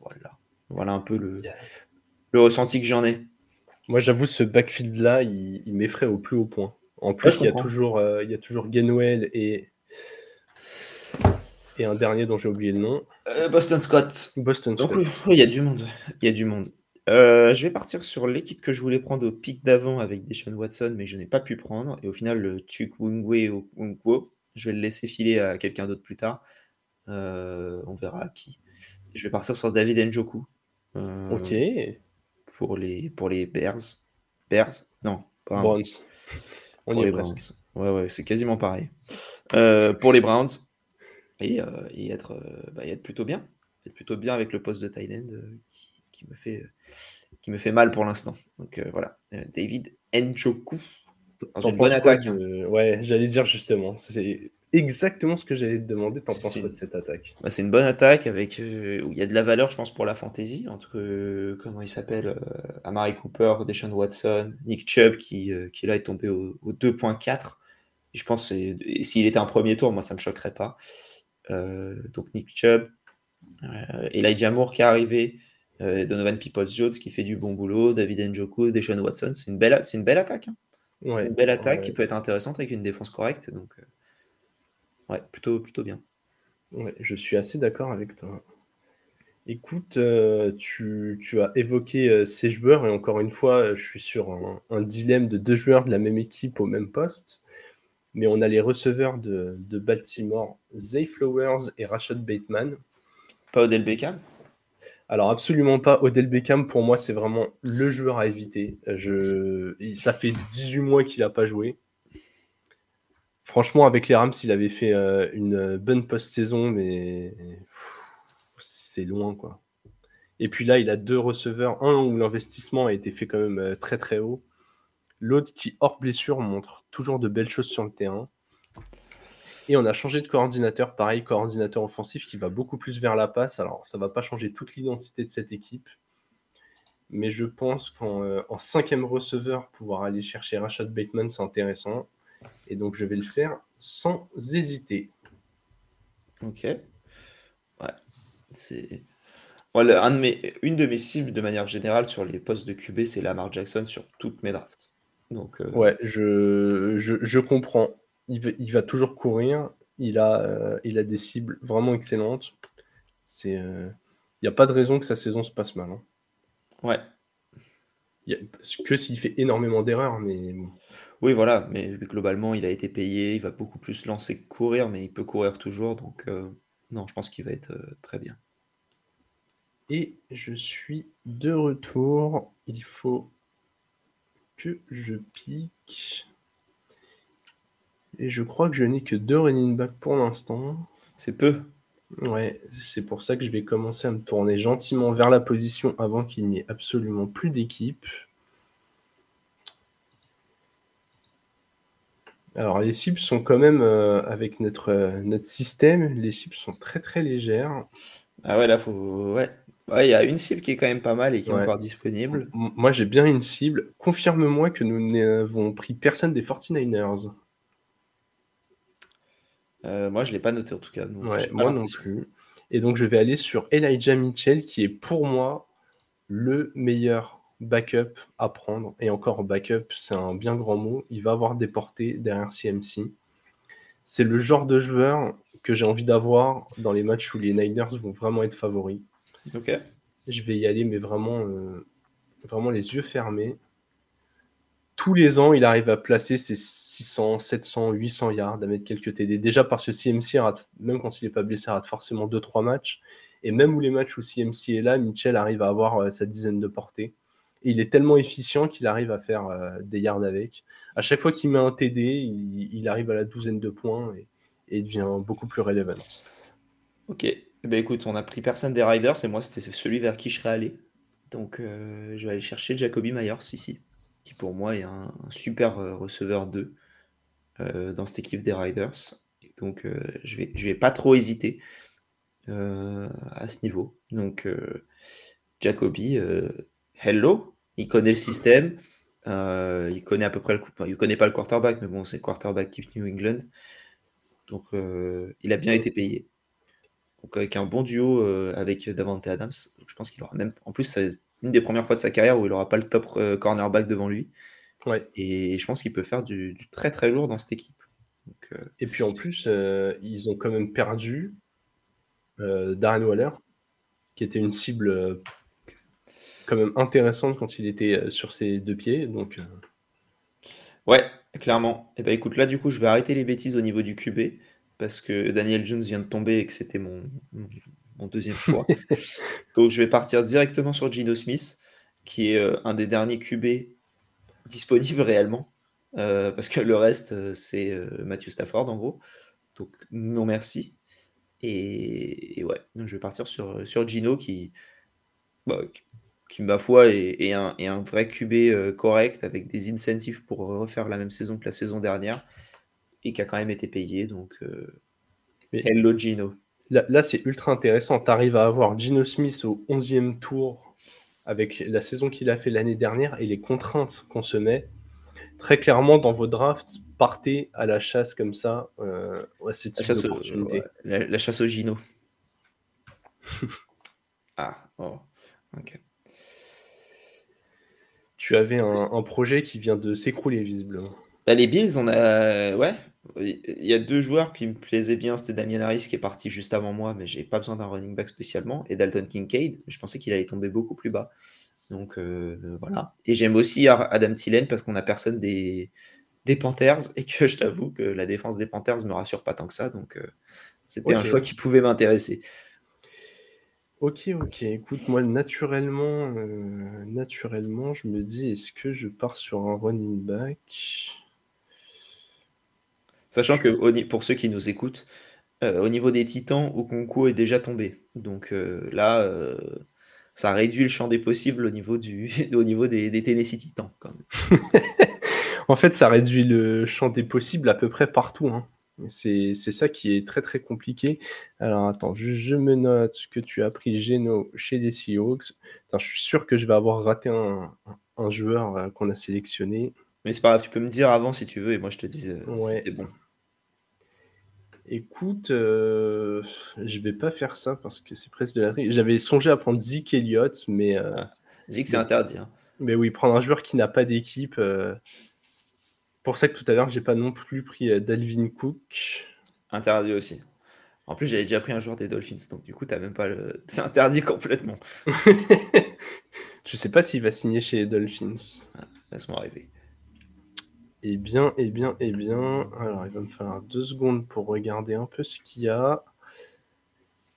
voilà. Voilà un peu le, le ressenti que j'en ai. Moi, j'avoue, ce backfield-là, il, m'effraie au plus haut point. En plus, il, y a toujours, euh, il y a toujours Gainwell et. Et un dernier dont j'ai oublié le nom. Euh, Boston Scott. Boston Donc Scott. oui, il y a du monde. Il y a du monde. Euh, je vais partir sur l'équipe que je voulais prendre au pic d'avant avec Deshaun Watson, mais je n'ai pas pu prendre. Et au final, le Tuk Wungwe Okonkwo, je vais le laisser filer à quelqu'un d'autre plus tard. Euh, on verra à qui. Je vais partir sur David Njoku. Ok. Pour les, pour les Bears. Bears? Non, pas Browns. On pour y les est. Browns. Ouais, ouais, c'est quasiment pareil. Euh, pour les Browns. Et, euh, et être, euh, bah, être plutôt bien. Être plutôt bien avec le poste de tight end qui, qui me fait, qui me fait mal pour l'instant. Donc voilà. David Njoku. Dans une bonne attaque. hein. de- Ouais, j'allais dire justement. C'est exactement ce que j'allais te demander. T'en penses quoi de cette attaque? Bah, c'est une bonne attaque avec euh, où il y a de la valeur, je pense, pour la fantasy entre euh, comment il s'appelle, euh, Amari Cooper, Deshaun Watson, Nick Chubb qui, qui là est tombé au, au 2.4. Et je pense que s'il était un premier tour, moi ça me choquerait pas. Donc Nick Chubb, Elijah Moore qui est arrivé, Donovan Peoples-Jones qui fait du bon boulot, David Njoku, Deshaun Watson, c'est une belle, c'est une belle attaque. hein. C'est une belle attaque ouais. qui peut être intéressante avec une défense correcte. Donc ouais, plutôt, plutôt bien. Ouais, je suis assez d'accord avec toi. Écoute, euh, tu, tu as évoqué euh, ces joueurs, et encore une fois, euh, je suis sur un, un dilemme de deux joueurs de la même équipe au même poste. Mais on a les receveurs de, de Baltimore, Zay Flowers et Rashad Bateman. Pas Odell Beckham? Alors, absolument pas. Odell Beckham, pour moi, c'est vraiment le joueur à éviter. Je... Ça fait 18 mois qu'il n'a pas joué. Franchement, avec les Rams, il avait fait euh, une bonne post-saison, mais c'est loin, quoi. Et puis là, il a deux receveurs. Un où l'investissement a été fait quand même euh, très très haut. L'autre qui, hors blessure, montre toujours de belles choses sur le terrain. Et on a changé de coordinateur, pareil, coordinateur offensif qui va beaucoup plus vers la passe. Alors, ça va pas changer toute l'identité de cette équipe. Mais je pense qu'en euh, cinquième receveur, pouvoir aller chercher Rashad Bateman, c'est intéressant. Et donc, je vais le faire sans hésiter. Ok. Ouais. C'est. Moi, le- un de mes, une de mes cibles de manière générale sur les postes de QB, c'est Lamar Jackson sur toutes mes drafts. Donc, euh, Ouais, je, je, je comprends. Il va, il va toujours courir. Il a, euh, il a des cibles vraiment excellentes. C'est, euh, il n'y a pas de raison que sa saison se passe mal. hein. ouais. Y a- que s'il fait énormément d'erreurs, mais bon. Oui, voilà. Mais globalement, il a été payé. Il va beaucoup plus lancer que courir, mais il peut courir toujours. Donc, euh, non, je pense qu'il va être euh, très bien. Et je suis de retour. Il faut que je pique. Et je crois que je n'ai que deux running back pour l'instant. C'est peu. Ouais, c'est pour ça que je vais commencer à me tourner gentiment vers la position avant qu'il n'y ait absolument plus d'équipe. Alors les cibles sont quand même, euh, avec notre, euh, notre système, les cibles sont très très légères. Ah ouais, là, faut. Ouais. Ouais, il y a une cible qui est quand même pas mal et qui est Ouais. encore disponible. M- Moi j'ai bien une cible. Confirme-moi que nous n'avons pris personne des 49ers. Euh, moi, je l'ai pas noté en tout cas. donc Ouais, j'ai pas moi non l'impression. plus. Et donc je vais aller sur Elijah Mitchell qui est pour moi le meilleur backup à prendre. Et encore backup, c'est un bien grand mot. Il va avoir des portées derrière CMC. C'est le genre de joueur que j'ai envie d'avoir dans les matchs où les Niners vont vraiment être favoris. Ok. Je vais y aller, mais vraiment, euh, vraiment les yeux fermés. Tous les ans, il arrive à placer ses 600, 700, 800 yards, à mettre quelques TD. Déjà parce que CMC, rate, même quand il n'est pas blessé, rate forcément 2-3 matchs. Et même où les matchs où CMC est là, Mitchell arrive à avoir euh, sa dizaine de portées. Il est tellement efficient qu'il arrive à faire euh, des yards avec. À chaque fois qu'il met un TD, il, arrive à la douzaine de points et, devient beaucoup plus relevant. Ok. Eh ben, écoute, on a pris personne des Riders et moi, c'était celui vers qui je serais allé. Donc, euh, je vais aller chercher Jacoby Myers ici, qui pour moi est un, super euh, receveur 2 euh, dans cette équipe des Riders. Donc, je vais, je vais pas trop hésiter à ce niveau. Donc, Jacoby, hello, il connaît le système, euh, il connaît à peu près le coup. il connaît pas le quarterback, mais bon, c'est le quarterback type New England. Donc, euh, il a bien été payé. Donc avec un bon duo euh, avec Davante Adams, je pense qu'il aura même. En plus, c'est une des premières fois de sa carrière où il n'aura pas le top cornerback devant lui. Ouais. Et je pense qu'il peut faire du, du très très lourd dans cette équipe. Donc, Et puis en plus, ils ont quand même perdu Darren Waller, qui était une cible quand même intéressante quand il était euh, sur ses deux pieds. Donc, Ouais, clairement. Et eh ben écoute, là du coup, je vais arrêter les bêtises au niveau du QB parce que Daniel Jones vient de tomber et que c'était mon, mon, deuxième choix. Donc je vais partir directement sur Gino Smith, qui est un des derniers QB disponibles réellement. parce que le reste, c'est Matthew Stafford en gros. Donc non merci. Et, ouais, donc je vais partir sur, sur Gino qui, bah, qui, ma foi, est, un, un, vrai QB euh, correct avec des incentives pour refaire la même saison que la saison dernière et qui a quand même été payé. Donc, euh, hello Gino. Là, c'est ultra intéressant. Tu arrives à avoir Gino Smith au 11e tour avec la saison qu'il a fait l'année dernière et les contraintes qu'on se met très clairement, dans vos drafts, partez à la chasse comme ça euh, la, chasse au, la, chasse au Gino. ah, oh, ok. Tu avais un, projet qui vient de s'écrouler, visiblement. Bah, les Bills, on a. Ouais. Il y a deux joueurs qui me plaisaient bien. C'était Damien Harris qui est parti juste avant moi, mais j'ai pas besoin d'un running back spécialement. Et Dalton Kincaid. Je pensais qu'il allait tomber beaucoup plus bas. Donc euh, voilà. Et j'aime aussi Adam Thielen parce qu'on a personne des, des Panthers et que je t'avoue que la défense des Panthers me rassure pas tant que ça. Donc euh, c'était un choix qui pouvait m'intéresser. Ok, ok. Écoute, moi naturellement, euh, naturellement, je me dis est-ce que je pars sur un running back? Sachant que pour ceux qui nous écoutent, au niveau des Titans, Okonko est déjà tombé. Donc là, ça réduit le champ des possibles au niveau, du, au niveau des, des Tennessee Titans. Quand même. en fait, ça réduit le champ des possibles à peu près partout. Hein. C'est ça qui est très très compliqué. Alors attends, je, me note que tu as pris Geno chez les Seahawks. je suis sûr que je vais avoir raté un, un joueur euh, qu'on a sélectionné. Mais c'est pas grave, tu peux me dire avant si tu veux et moi je te dis euh, si c'est bon. Écoute, euh, je vais pas faire ça parce que c'est presque de la J'avais songé à prendre Zeke Elliott, mais. Ah, Zeke, c'est interdit. Hein. Mais oui, prendre un joueur qui n'a pas d'équipe. Euh, pour ça que tout à l'heure, j'ai pas non plus pris Dalvin Cook. Interdit aussi. En plus, j'avais déjà pris un joueur des Dolphins, donc du coup, t'as même pas le. C'est interdit complètement. je sais pas s'il va signer chez les Dolphins. Ah, laisse-moi rêver. Eh bien, eh bien, eh bien. Alors, il va me falloir deux secondes pour regarder un peu ce qu'il y a.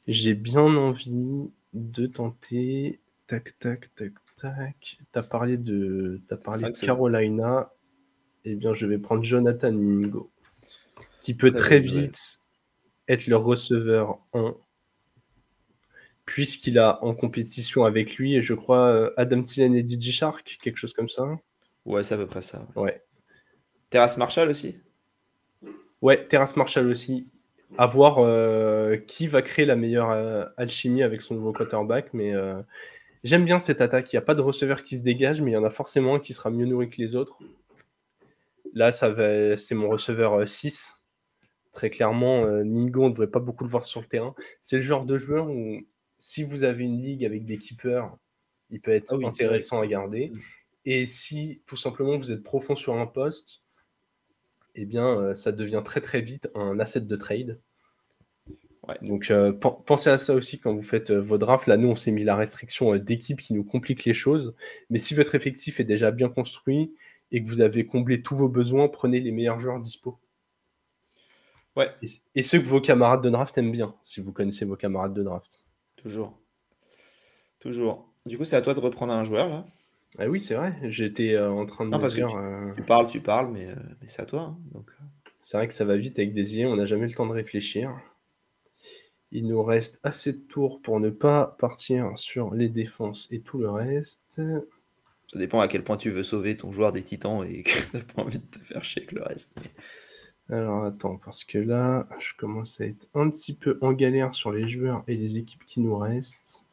J'ai bien envie de tenter. Tac, tac, tac, tac. T'as parlé de, as parlé de Carolina. Eh bien, je vais prendre Jonathan Mingo, qui peut très, vite être le receveur 1, puisqu'il a en compétition avec lui, et je crois, euh, Adam Thielen et DJ Shark, quelque chose comme ça. Ouais, c'est à peu près ça. Ouais. Terrace Marshall aussi? Ouais, Terrace Marshall aussi. À voir euh, qui va créer la meilleure euh, alchimie avec son nouveau quarterback. Mais euh, j'aime bien cette attaque. Il n'y a pas de receveur qui se dégage, mais il y en a forcément un qui sera mieux nourri que les autres. Là, ça va, c'est mon receveur 6. Très clairement, Ningo, on ne devrait pas beaucoup le voir sur le terrain. C'est le genre de joueur où, si vous avez une ligue avec des keepers, il peut être ah intéressant à garder. Mm. Et si tout simplement vous êtes profond sur un poste, eh bien, euh, ça devient très très vite un asset de trade. Donc, euh, pensez à ça aussi quand vous faites euh, vos drafts. Là, nous, on s'est mis la restriction d'équipe qui nous complique les choses. Mais si votre effectif est déjà bien construit et que vous avez comblé tous vos besoins, prenez les meilleurs joueurs dispo. Ouais. Et, ceux que vos camarades de draft aiment bien, si vous connaissez vos camarades de draft. Toujours. Toujours. Du coup, c'est à toi de reprendre un joueur là. Ah oui, c'est vrai. J'étais euh, en train de non, parce que euh, tu, parles, tu parles, mais, euh, mais c'est à toi. Hein, donc... C'est vrai que ça va vite avec des idées, on n'a jamais le temps de réfléchir. Il nous reste assez de tours pour ne pas partir sur les défenses et tout le reste. Ça dépend à quel point tu veux sauver ton joueur des titans et que tu n'as pas envie de te faire chier avec le reste. Alors attends, parce que là, je commence à être un petit peu en galère sur les joueurs et les équipes qui nous restent.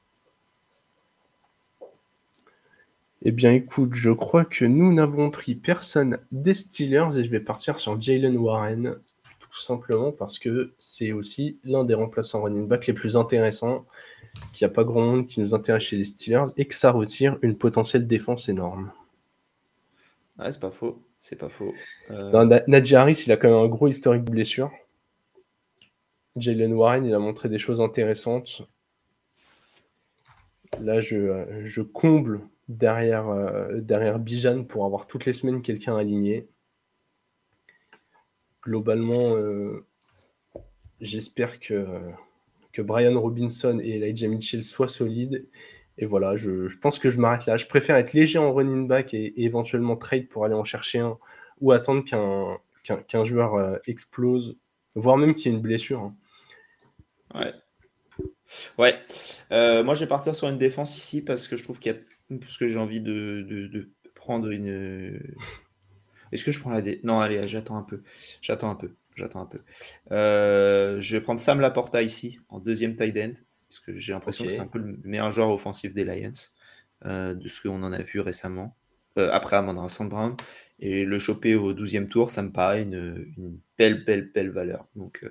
Eh bien, écoute, je crois que nous n'avons pris personne des Steelers et je vais partir sur Jalen Warren, tout simplement parce que c'est aussi l'un des remplaçants running back les plus intéressants, qu'il n'y a pas grand monde qui nous intéresse chez les Steelers et que ça retire une potentielle défense énorme. Ouais, c'est pas faux, c'est pas faux. Euh... Harris, il a quand même un gros historique de blessure. Jalen Warren, il a montré des choses intéressantes. Là, je, je comble derrière, euh, derrière Bijan pour avoir toutes les semaines quelqu'un aligné. Globalement, euh, j'espère que, Brian Robinson et Elijah Mitchell soient solides. Et voilà, je, pense que je m'arrête là. Je préfère être léger en running back et, éventuellement trade pour aller en chercher un ou attendre qu'un qu'un joueur euh, explose, voire même qu'il y ait une blessure. Hein. Ouais. Ouais. Euh, moi, je vais partir sur une défense ici parce que je trouve qu'il y a. Parce que j'ai envie de, prendre une. Est-ce que je prends la dé... Non, allez, j'attends un peu. J'attends un peu. J'attends un peu. Euh, je vais prendre Sam Laporta ici, en deuxième tight end. Parce que j'ai l'impression que c'est un peu le meilleur joueur offensif des Lions. Euh, de ce qu'on en a vu récemment. après Amanda Brown. Et le choper au 12e tour, ça me paraît une, une belle, belle, belle valeur. Donc,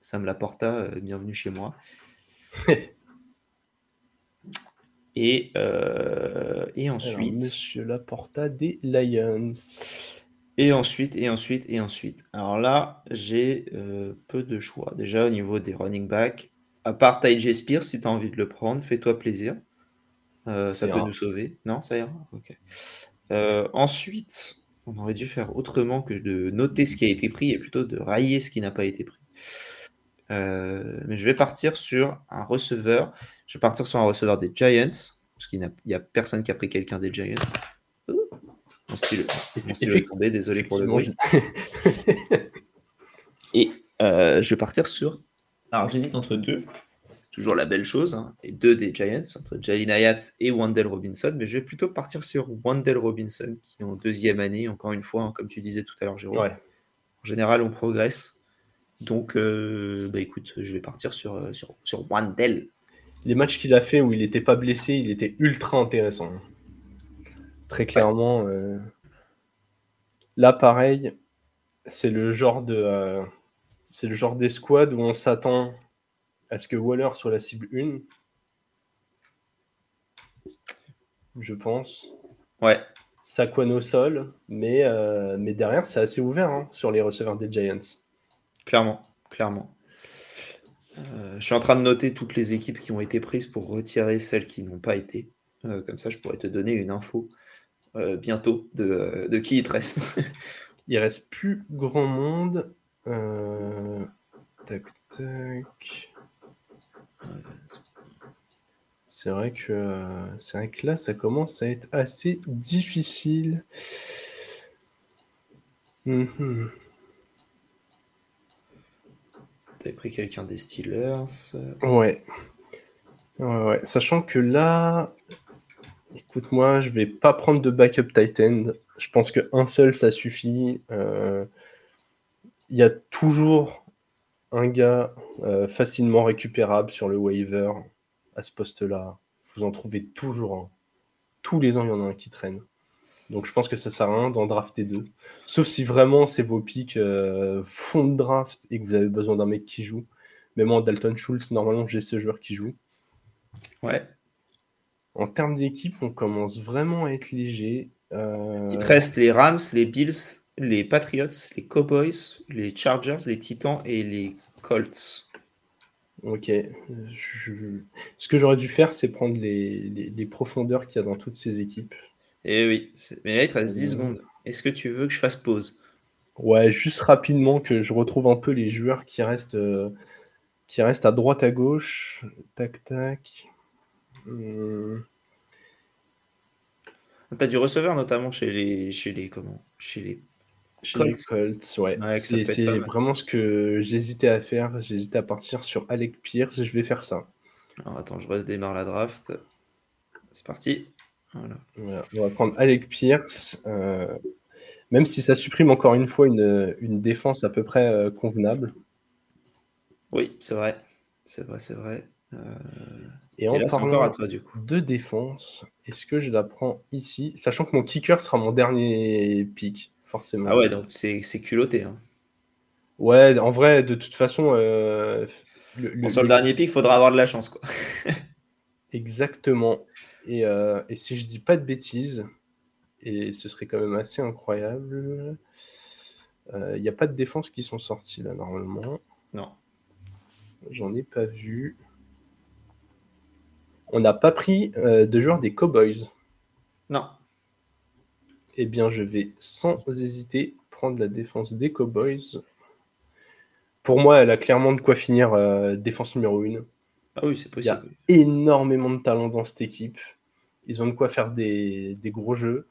Sam Laporta, bienvenue chez moi. et, euh, et ensuite. Monsieur Laporta des Lions. Et ensuite, et ensuite, et ensuite. Alors là, j'ai euh, peu de choix. Déjà au niveau des running backs, à part Ty Spears, si tu as envie de le prendre, fais-toi plaisir. Euh, ça, peut nous sauver. Non, ça ira? Ok. ensuite, on aurait dû faire autrement que de noter ce qui a été pris et plutôt de railler ce qui n'a pas été pris. Euh, mais je vais partir sur un receveur. Je vais partir sur un receveur des Giants, parce qu'il n'y a, personne qui a pris quelqu'un des Giants. Mon style, est tombé, désolé pour le bruit. Et euh, je vais partir sur. Alors j'hésite entre deux. C'est toujours la belle chose. Hein, et deux des Giants, entre Jalin Hayat et Wendell Robinson. Mais je vais plutôt partir sur Wendell Robinson, qui est en deuxième année, encore une fois, hein, comme tu disais tout à l'heure, Jérôme. En général, on progresse. Donc, euh, bah écoute, je vais partir sur, euh, sur, sur Wandel. Les matchs qu'il a fait où il n'était pas blessé, il était ultra intéressant. Très clairement. Euh, là, pareil, c'est le genre de. c'est le genre d'escouade où on s'attend à ce que Waller soit la cible 1. Je pense. Ouais. Saquon au sol, mais, mais derrière, c'est assez ouvert hein, sur les receveurs des Giants. Clairement, clairement. Euh, je suis en train de noter toutes les équipes qui ont été prises pour retirer celles qui n'ont pas été. Euh, comme ça, je pourrais te donner une info euh, bientôt de, qui il te reste. il reste plus grand monde. tac, tac. C'est vrai que c'est vrai que là, ça commence à être assez difficile. Hum T'avais pris quelqu'un des Steelers. Ouais. ouais. Sachant que là, écoute-moi, je vais pas prendre de backup Titan. Je pense qu'un seul, ça suffit. Euh, il y a toujours un gars euh, facilement récupérable sur le waiver à ce poste-là. Vous en trouvez toujours un. Tous les ans, il y en a un qui traîne. Donc je pense que ça sert à rien d'en drafter deux. Sauf si vraiment c'est vos pics euh, fond de draft et que vous avez besoin d'un mec qui joue. Mais moi, Dalton Schultz, normalement, j'ai ce joueur qui joue. Ouais. En termes d'équipe, on commence vraiment à être léger. Euh, Il te reste les Rams, les Bills, les Patriots, les Cowboys, les Chargers, les Titans et les Colts. Ok. Ce que j'aurais dû faire, c'est prendre les, les profondeurs qu'il y a dans toutes ces équipes. Eh oui, mais là, il te reste 10 secondes. Est-ce que tu veux que je fasse pause? Ouais, juste rapidement que je retrouve un peu les joueurs qui restent, euh, qui restent à droite à gauche. Tac, tac. Hum. T'as du receveur notamment chez les, chez les, comment Chez les chez Les Colts ouais. c'est vraiment ce que j'hésitais à faire. J'hésitais à partir sur Alec Pierce. Je vais faire ça. Alors attends, je redémarre la draft. C'est parti. On va prendre Alec Pierce. Euh, même si ça supprime encore une fois une, défense à peu près euh, convenable. Oui, c'est vrai. C'est vrai, c'est vrai. Euh, et, en parlant à toi, du coup. de défense, est-ce que je la prends ici Sachant que mon kicker sera mon dernier pick, forcément. Ah ouais, donc c'est culotté. Hein. Ouais, en vrai, de toute façon. sur le dernier pick, il faudra avoir de la chance. Quoi. Exactement. Euh, et, si je dis pas de bêtises, et ce serait quand même assez incroyable, il euh, n'y a pas de défense qui sont sorties là normalement. Non. J'en ai pas vu. On n'a pas pris euh, de joueur des Cowboys. Non. Eh bien, je vais sans hésiter prendre la défense des Cowboys. Pour moi, elle a clairement de quoi finir euh, défense numéro 1. Ah oui, c'est Il y a possible. énormément de talent dans cette équipe. Ils ont de quoi faire des, des gros jeux.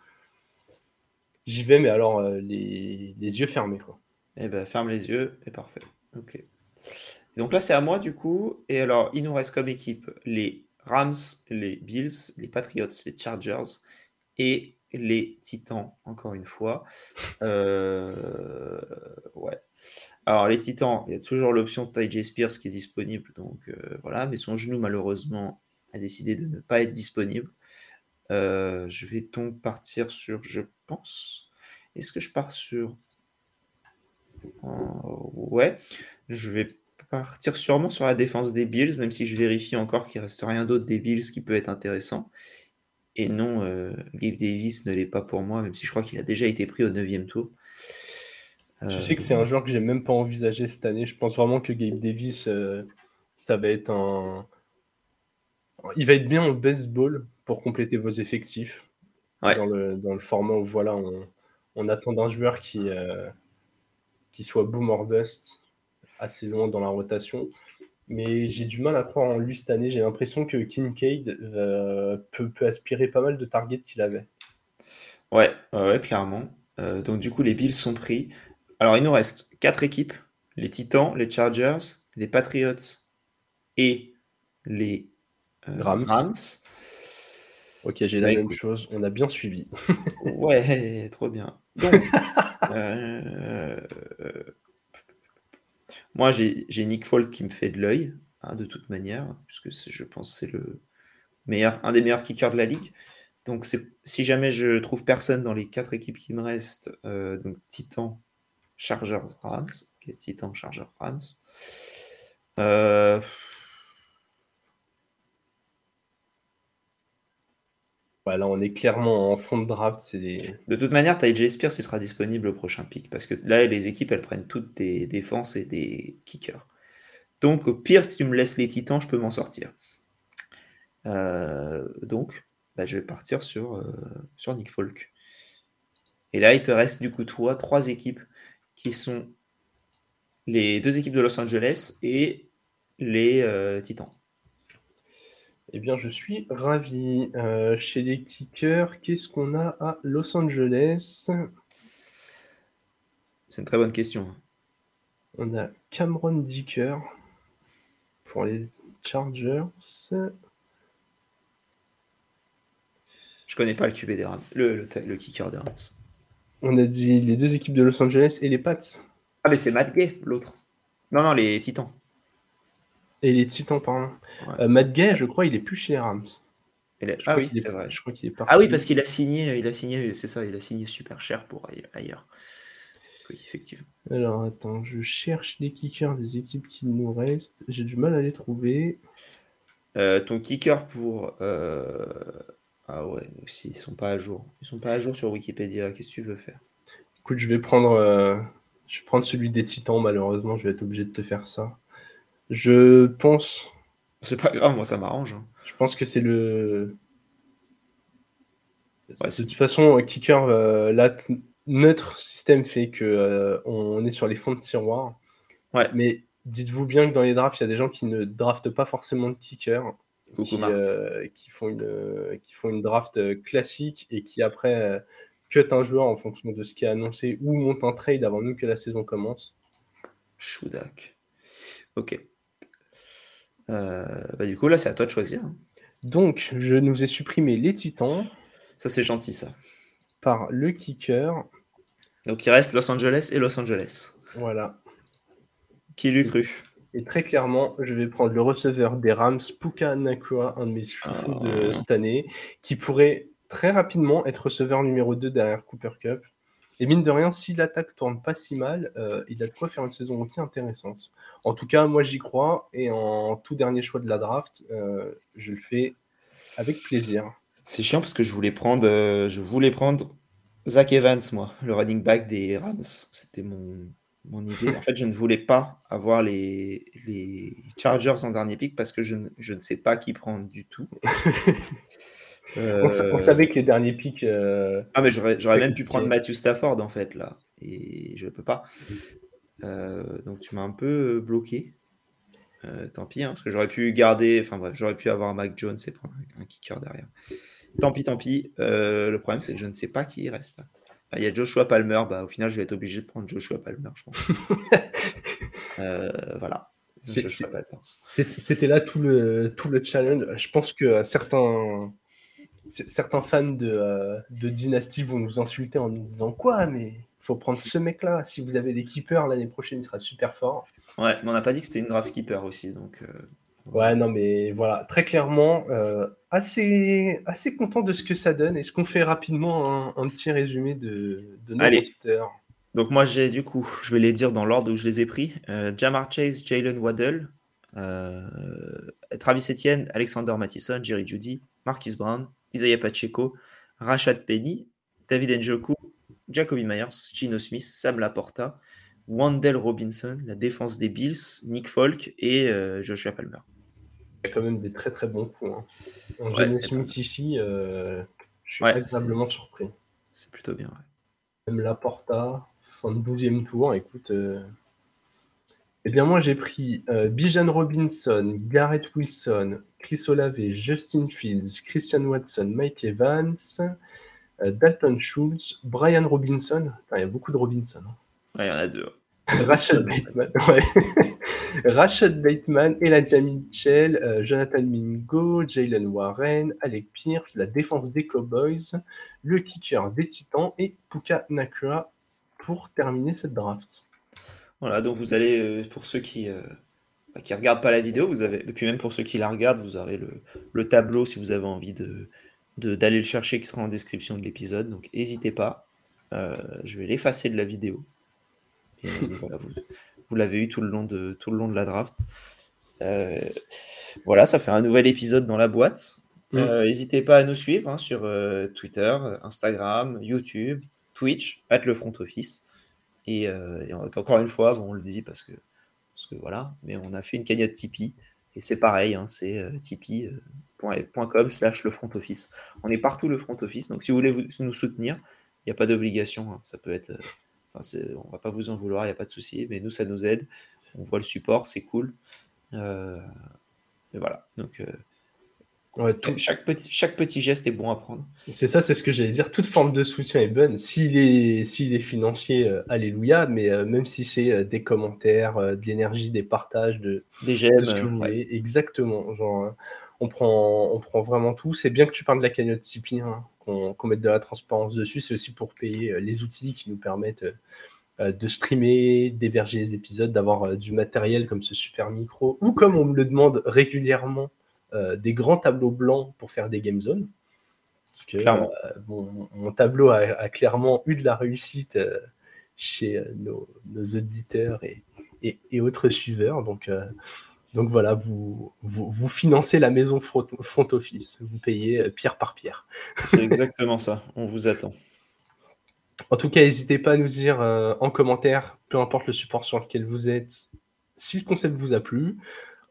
J'y vais, mais alors euh, les, les yeux fermés. Quoi. Eh ben, ferme les yeux et parfait. Ok. Et donc là, c'est à moi du coup. Et alors, il nous reste comme équipe les Rams, les Bills, les Patriots, les Chargers et les Titans, encore une fois. Euh, ouais. Alors, les Titans, il y a toujours l'option de Ty J. Spears qui est disponible. Donc euh, voilà, mais son genou, malheureusement, a décidé de ne pas être disponible. Euh, je vais donc partir sur, je pense. Est-ce que je pars sur? Ouais, je vais partir sûrement sur la défense des Bills, même si je vérifie encore qu'il reste rien d'autre des Bills qui peut être intéressant. Et non, euh, Gabe Davis ne l'est pas pour moi, même si je crois qu'il a déjà été pris au 9 tour. Je Euh, sais que c'est un joueur que j'ai même pas envisagé cette année. Je pense vraiment que Gabe Davis, euh, ça va être un. Il va être bien au baseball pour compléter vos effectifs. Ouais. Dans, le, dans le format où voilà, on, on attend d'un joueur qui, euh, qui soit boom or bust assez loin dans la rotation. Mais j'ai du mal à croire en lui cette année. J'ai l'impression que Kincaid euh, peut, peut aspirer pas mal de targets qu'il avait. Ouais, ouais, ouais, clairement. Euh, donc du coup, les Bills sont pris. Alors, il nous reste quatre équipes. Les Titans, les Chargers, les Patriots et les euh, Rams. Rams. Ok, j'ai la Bah, même écoute. chose. On a bien suivi. Ouais, trop bien. Donc, euh, moi, j'ai Nick Folk qui me fait de l'œil, hein, de toute manière, puisque je pense que c'est le meilleur, un des meilleurs kickers de la ligue. Donc, si jamais je trouve personne dans les quatre équipes qui me restent, euh, donc Titan, Chargers, Rams, Titan, Chargers, Rams. Euh, Ouais, là, on est clairement en fond de draft. De toute manière, Ty J. Spears il sera disponible au prochain pick parce que là, les équipes, elles prennent toutes des défenses et des kickers. Donc, au pire, si tu me laisses les titans, je peux m'en sortir. Euh, donc, bah, je vais partir sur, euh, sur Nick Folk. Et là, il te reste du coup, toi, trois équipes qui sont les deux équipes de Los Angeles et les euh, titans. Eh bien, je suis ravi. Euh, chez les kickers, qu'est-ce qu'on a à Los Angeles? C'est une très bonne question. On a Cameron Dicker pour les Chargers. Je connais pas le QB des Rams, le, le, le kicker des Rams. On a dit les deux équipes de Los Angeles et les Pats. Ah, mais c'est Matt Gay, l'autre. Non, non, les Titans. Et les Titans, pardon. Ouais. Euh, Matt Gay, je crois, il est plus chez les Rams. Je Ah crois oui, c'est vrai. Je crois qu'il est parti. Ah oui, parce qu'il a signé, il a signé, c'est ça, il a signé super cher pour aille- ailleurs. Oui, effectivement. Alors, attends, je cherche les kickers des équipes qui nous restent. J'ai du mal à les trouver. Euh, ton kicker pour. euh, Ah ouais, aussi, ils sont pas à jour. Ils sont pas à jour sur Wikipédia. Qu'est-ce que tu veux faire? Écoute, je vais prendre, euh, je vais prendre celui des Titans, malheureusement, je vais être obligé de te faire ça. Je pense, C'est pas grave, moi ça m'arrange. hein. je pense que c'est le. Ouais, de toute façon, kicker, euh, là, notre système fait que euh, on est sur les fonds de tiroir. Ouais. Mais dites-vous bien que dans les drafts, il y a des gens qui ne draftent pas forcément de kicker, qui, euh, qui font une, euh, qui font une draft euh, classique et qui après euh, cut un joueur en fonction de ce qui est annoncé ou montent un trade avant même que la saison commence. Choudac. Ok. Euh, bah, du coup, là, c'est à toi de choisir. Donc, je nous ai supprimé les Titans Ça, c'est gentil, ça. par le kicker. Donc, il reste Los Angeles et Los Angeles. Voilà. Qui l'eût cru? Et très clairement, je vais prendre le receveur des Rams, Puka Nakua, un de mes chouchous de Ah. cette année, qui pourrait très rapidement être receveur numéro 2 derrière Cooper Cup. Et mine de rien, si l'attaque tourne pas si mal, euh, il a de quoi faire une saison entière intéressante. En tout cas, moi j'y crois, et en tout dernier choix de la draft, euh, je le fais avec plaisir. C'est chiant parce que je voulais prendre, euh, je voulais prendre Zach Evans, moi, le running back des Rams. C'était mon, mon idée. En fait, je ne voulais pas avoir les, les Chargers en dernier pick parce que je, je ne sais pas qui prendre du tout. On, on Euh, savait que les derniers pics. euh, Ah, mais j'aurais même pu prendre Matthew Stafford en fait là. Et je peux pas. Euh, donc tu m'as un peu bloqué. Euh, tant pis, hein, parce que j'aurais pu garder. Enfin bref, j'aurais pu avoir Mac Jones et prendre un, kicker derrière. Tant pis, tant pis. Euh, le problème, c'est que je ne sais pas qui reste. Ah, Il y a Joshua Palmer. Bah, au final, je vais être obligé de prendre Joshua Palmer, je pense. Euh, voilà. C'était là tout le, tout le challenge. Je pense que certains, certains fans de, euh, de Dynasty vont nous insulter en nous disant Quoi Mais il faut prendre ce mec-là. Si vous avez des keepers, l'année prochaine, il sera super fort. Ouais, mais on n'a pas dit que c'était une draft keeper aussi. Donc, euh, Ouais, non, mais voilà, très clairement, euh, assez, assez content de ce que ça donne. Est-ce qu'on fait rapidement un, un petit résumé de, de nos Allez. rosters Donc moi j'ai du coup, je vais les dire dans l'ordre où je les ai pris. Euh, Jamar Chase, Jalen Waddell, euh, Travis Etienne, Alexander Mattison, Jerry Judy, Marquis Brown, Isaiah Pacheco, Rashad Penny, David Njoku, Jacoby Myers, Gino Smith, Sam Laporta, Wandell Robinson, la défense des Bills, Nick Folk et euh, Joshua Palmer. Il y a quand même des très très bons coups. Hein. Ouais, Smith ici, euh, je suis Ouais, agréablement surpris. C'est plutôt bien. ouais. Même Laporta, fin de 12e tour, écoute. euh, Eh bien, moi, j'ai pris Bijan Robinson, Garrett Wilson, Chris Olave, Justin Fields, Christian Watson, Mike Evans, euh, Dalton Schultz, Brian Robinson. Il y a beaucoup de Robinson. hein. Ouais, il y en a deux. Rashad Bateman, ouais. Rashad Bateman, Elijah Mitchell, euh, Jonathan Mingo, Jalen Warren, Alec Pierce, la défense des Cowboys, le kicker des Titans et Puka Nakua pour terminer cette draft. Voilà, donc vous allez, euh, pour ceux qui euh, bah, qui regardent pas la vidéo, vous avez, et puis même pour ceux qui la regardent, vous aurez le, le tableau si vous avez envie de d'aller le chercher qui sera en description de l'épisode. Donc n'hésitez pas. Euh, je vais l'effacer de la vidéo. Et, voilà, vous, vous l'avez eu tout le long de tout le long de la draft. Euh, voilà, ça fait un nouvel épisode dans la boîte. Mm. Euh, N'hésitez pas à nous suivre hein, sur Twitter, Instagram, YouTube, Twitch, at le front office. Et, et encore une fois, bon, on le dit parce que, parce que voilà, mais on a fait une cagnotte Tipeee. Et c'est pareil, hein, c'est euh, tipeee.com slash le front office. On est partout le front office, donc si vous voulez nous soutenir, il n'y a pas d'obligation. hein, ça peut être. euh, on va pas vous en vouloir, il n'y a pas de souci, mais nous, ça nous aide. On voit le support, c'est cool. Euh, et voilà. Donc, euh, Ouais, tout- chaque, petit, chaque petit geste est bon à prendre. C'est ça, c'est ce que j'allais dire. Toute forme de soutien est bonne. S'il est, s'il est financier, euh, alléluia. Mais euh, même si c'est euh, des commentaires, de l'énergie, des partages, de, Des de j'aime. ce que vous ouais. voulez, exactement. Genre, on prend, on prend vraiment tout. C'est bien que tu parles de la cagnotte Tipeee, hein, qu'on qu'on mette de la transparence dessus. C'est aussi pour payer les outils qui nous permettent de streamer, d'héberger les épisodes, d'avoir du matériel comme ce super micro, ou comme on me le demande régulièrement, des grands tableaux blancs pour faire des game zones. Parce que Clairement. euh, mon- mon tableau a, a clairement eu de la réussite euh, chez euh, nos, nos auditeurs et, et- et autres suiveurs. Donc, euh, donc voilà, vous, vous, vous financez la maison front, front office. Vous payez euh, pierre par pierre. C'est exactement ça. On vous attend. En tout cas, n'hésitez pas à nous dire euh, en commentaire, peu importe le support sur lequel vous êtes, si le concept vous a plu.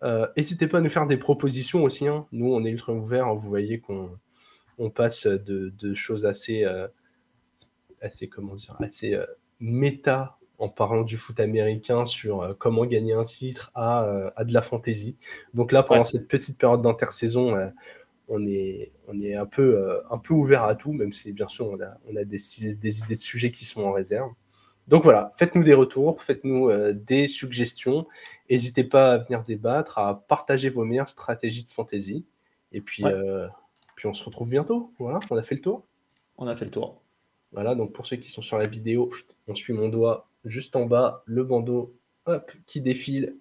Euh, N'hésitez pas à nous faire des propositions aussi. hein. Nous, on est ultra ouverts. hein. Vous voyez qu'on on passe de, de choses assez, euh, assez, comment dire, assez euh, méta en parlant du foot américain sur euh, comment gagner un titre à, euh, à de la fantaisie. Donc là, pendant Ouais. cette petite période d'intersaison, euh, on est, on est un peu, un peu ouvert à tout, même si bien sûr on a, on a des, des idées de sujets qui sont en réserve. Donc voilà, faites-nous des retours, faites-nous euh, des suggestions. N'hésitez pas à venir débattre, à partager vos meilleures stratégies de fantasy. Et puis, Ouais. euh, puis on se retrouve bientôt. Voilà, on a fait le tour. On a fait le tour. Voilà, donc pour ceux qui sont sur la vidéo, on suit mon doigt juste en bas, le bandeau hop, qui défile.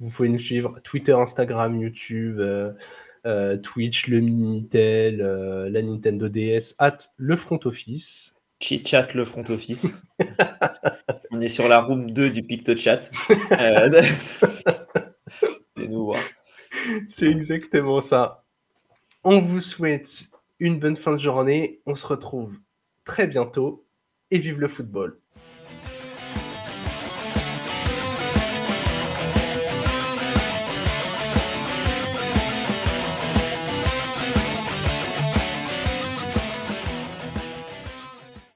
Vous pouvez nous suivre Twitter, Instagram, YouTube, euh, Twitch, le Minitel, la Nintendo DS, at le front office. Chit-chat le front office. On est sur la room 2 du PictoChat. Euh. C'est exactement ça. On vous souhaite une bonne fin de journée. On se retrouve très bientôt et vive le football.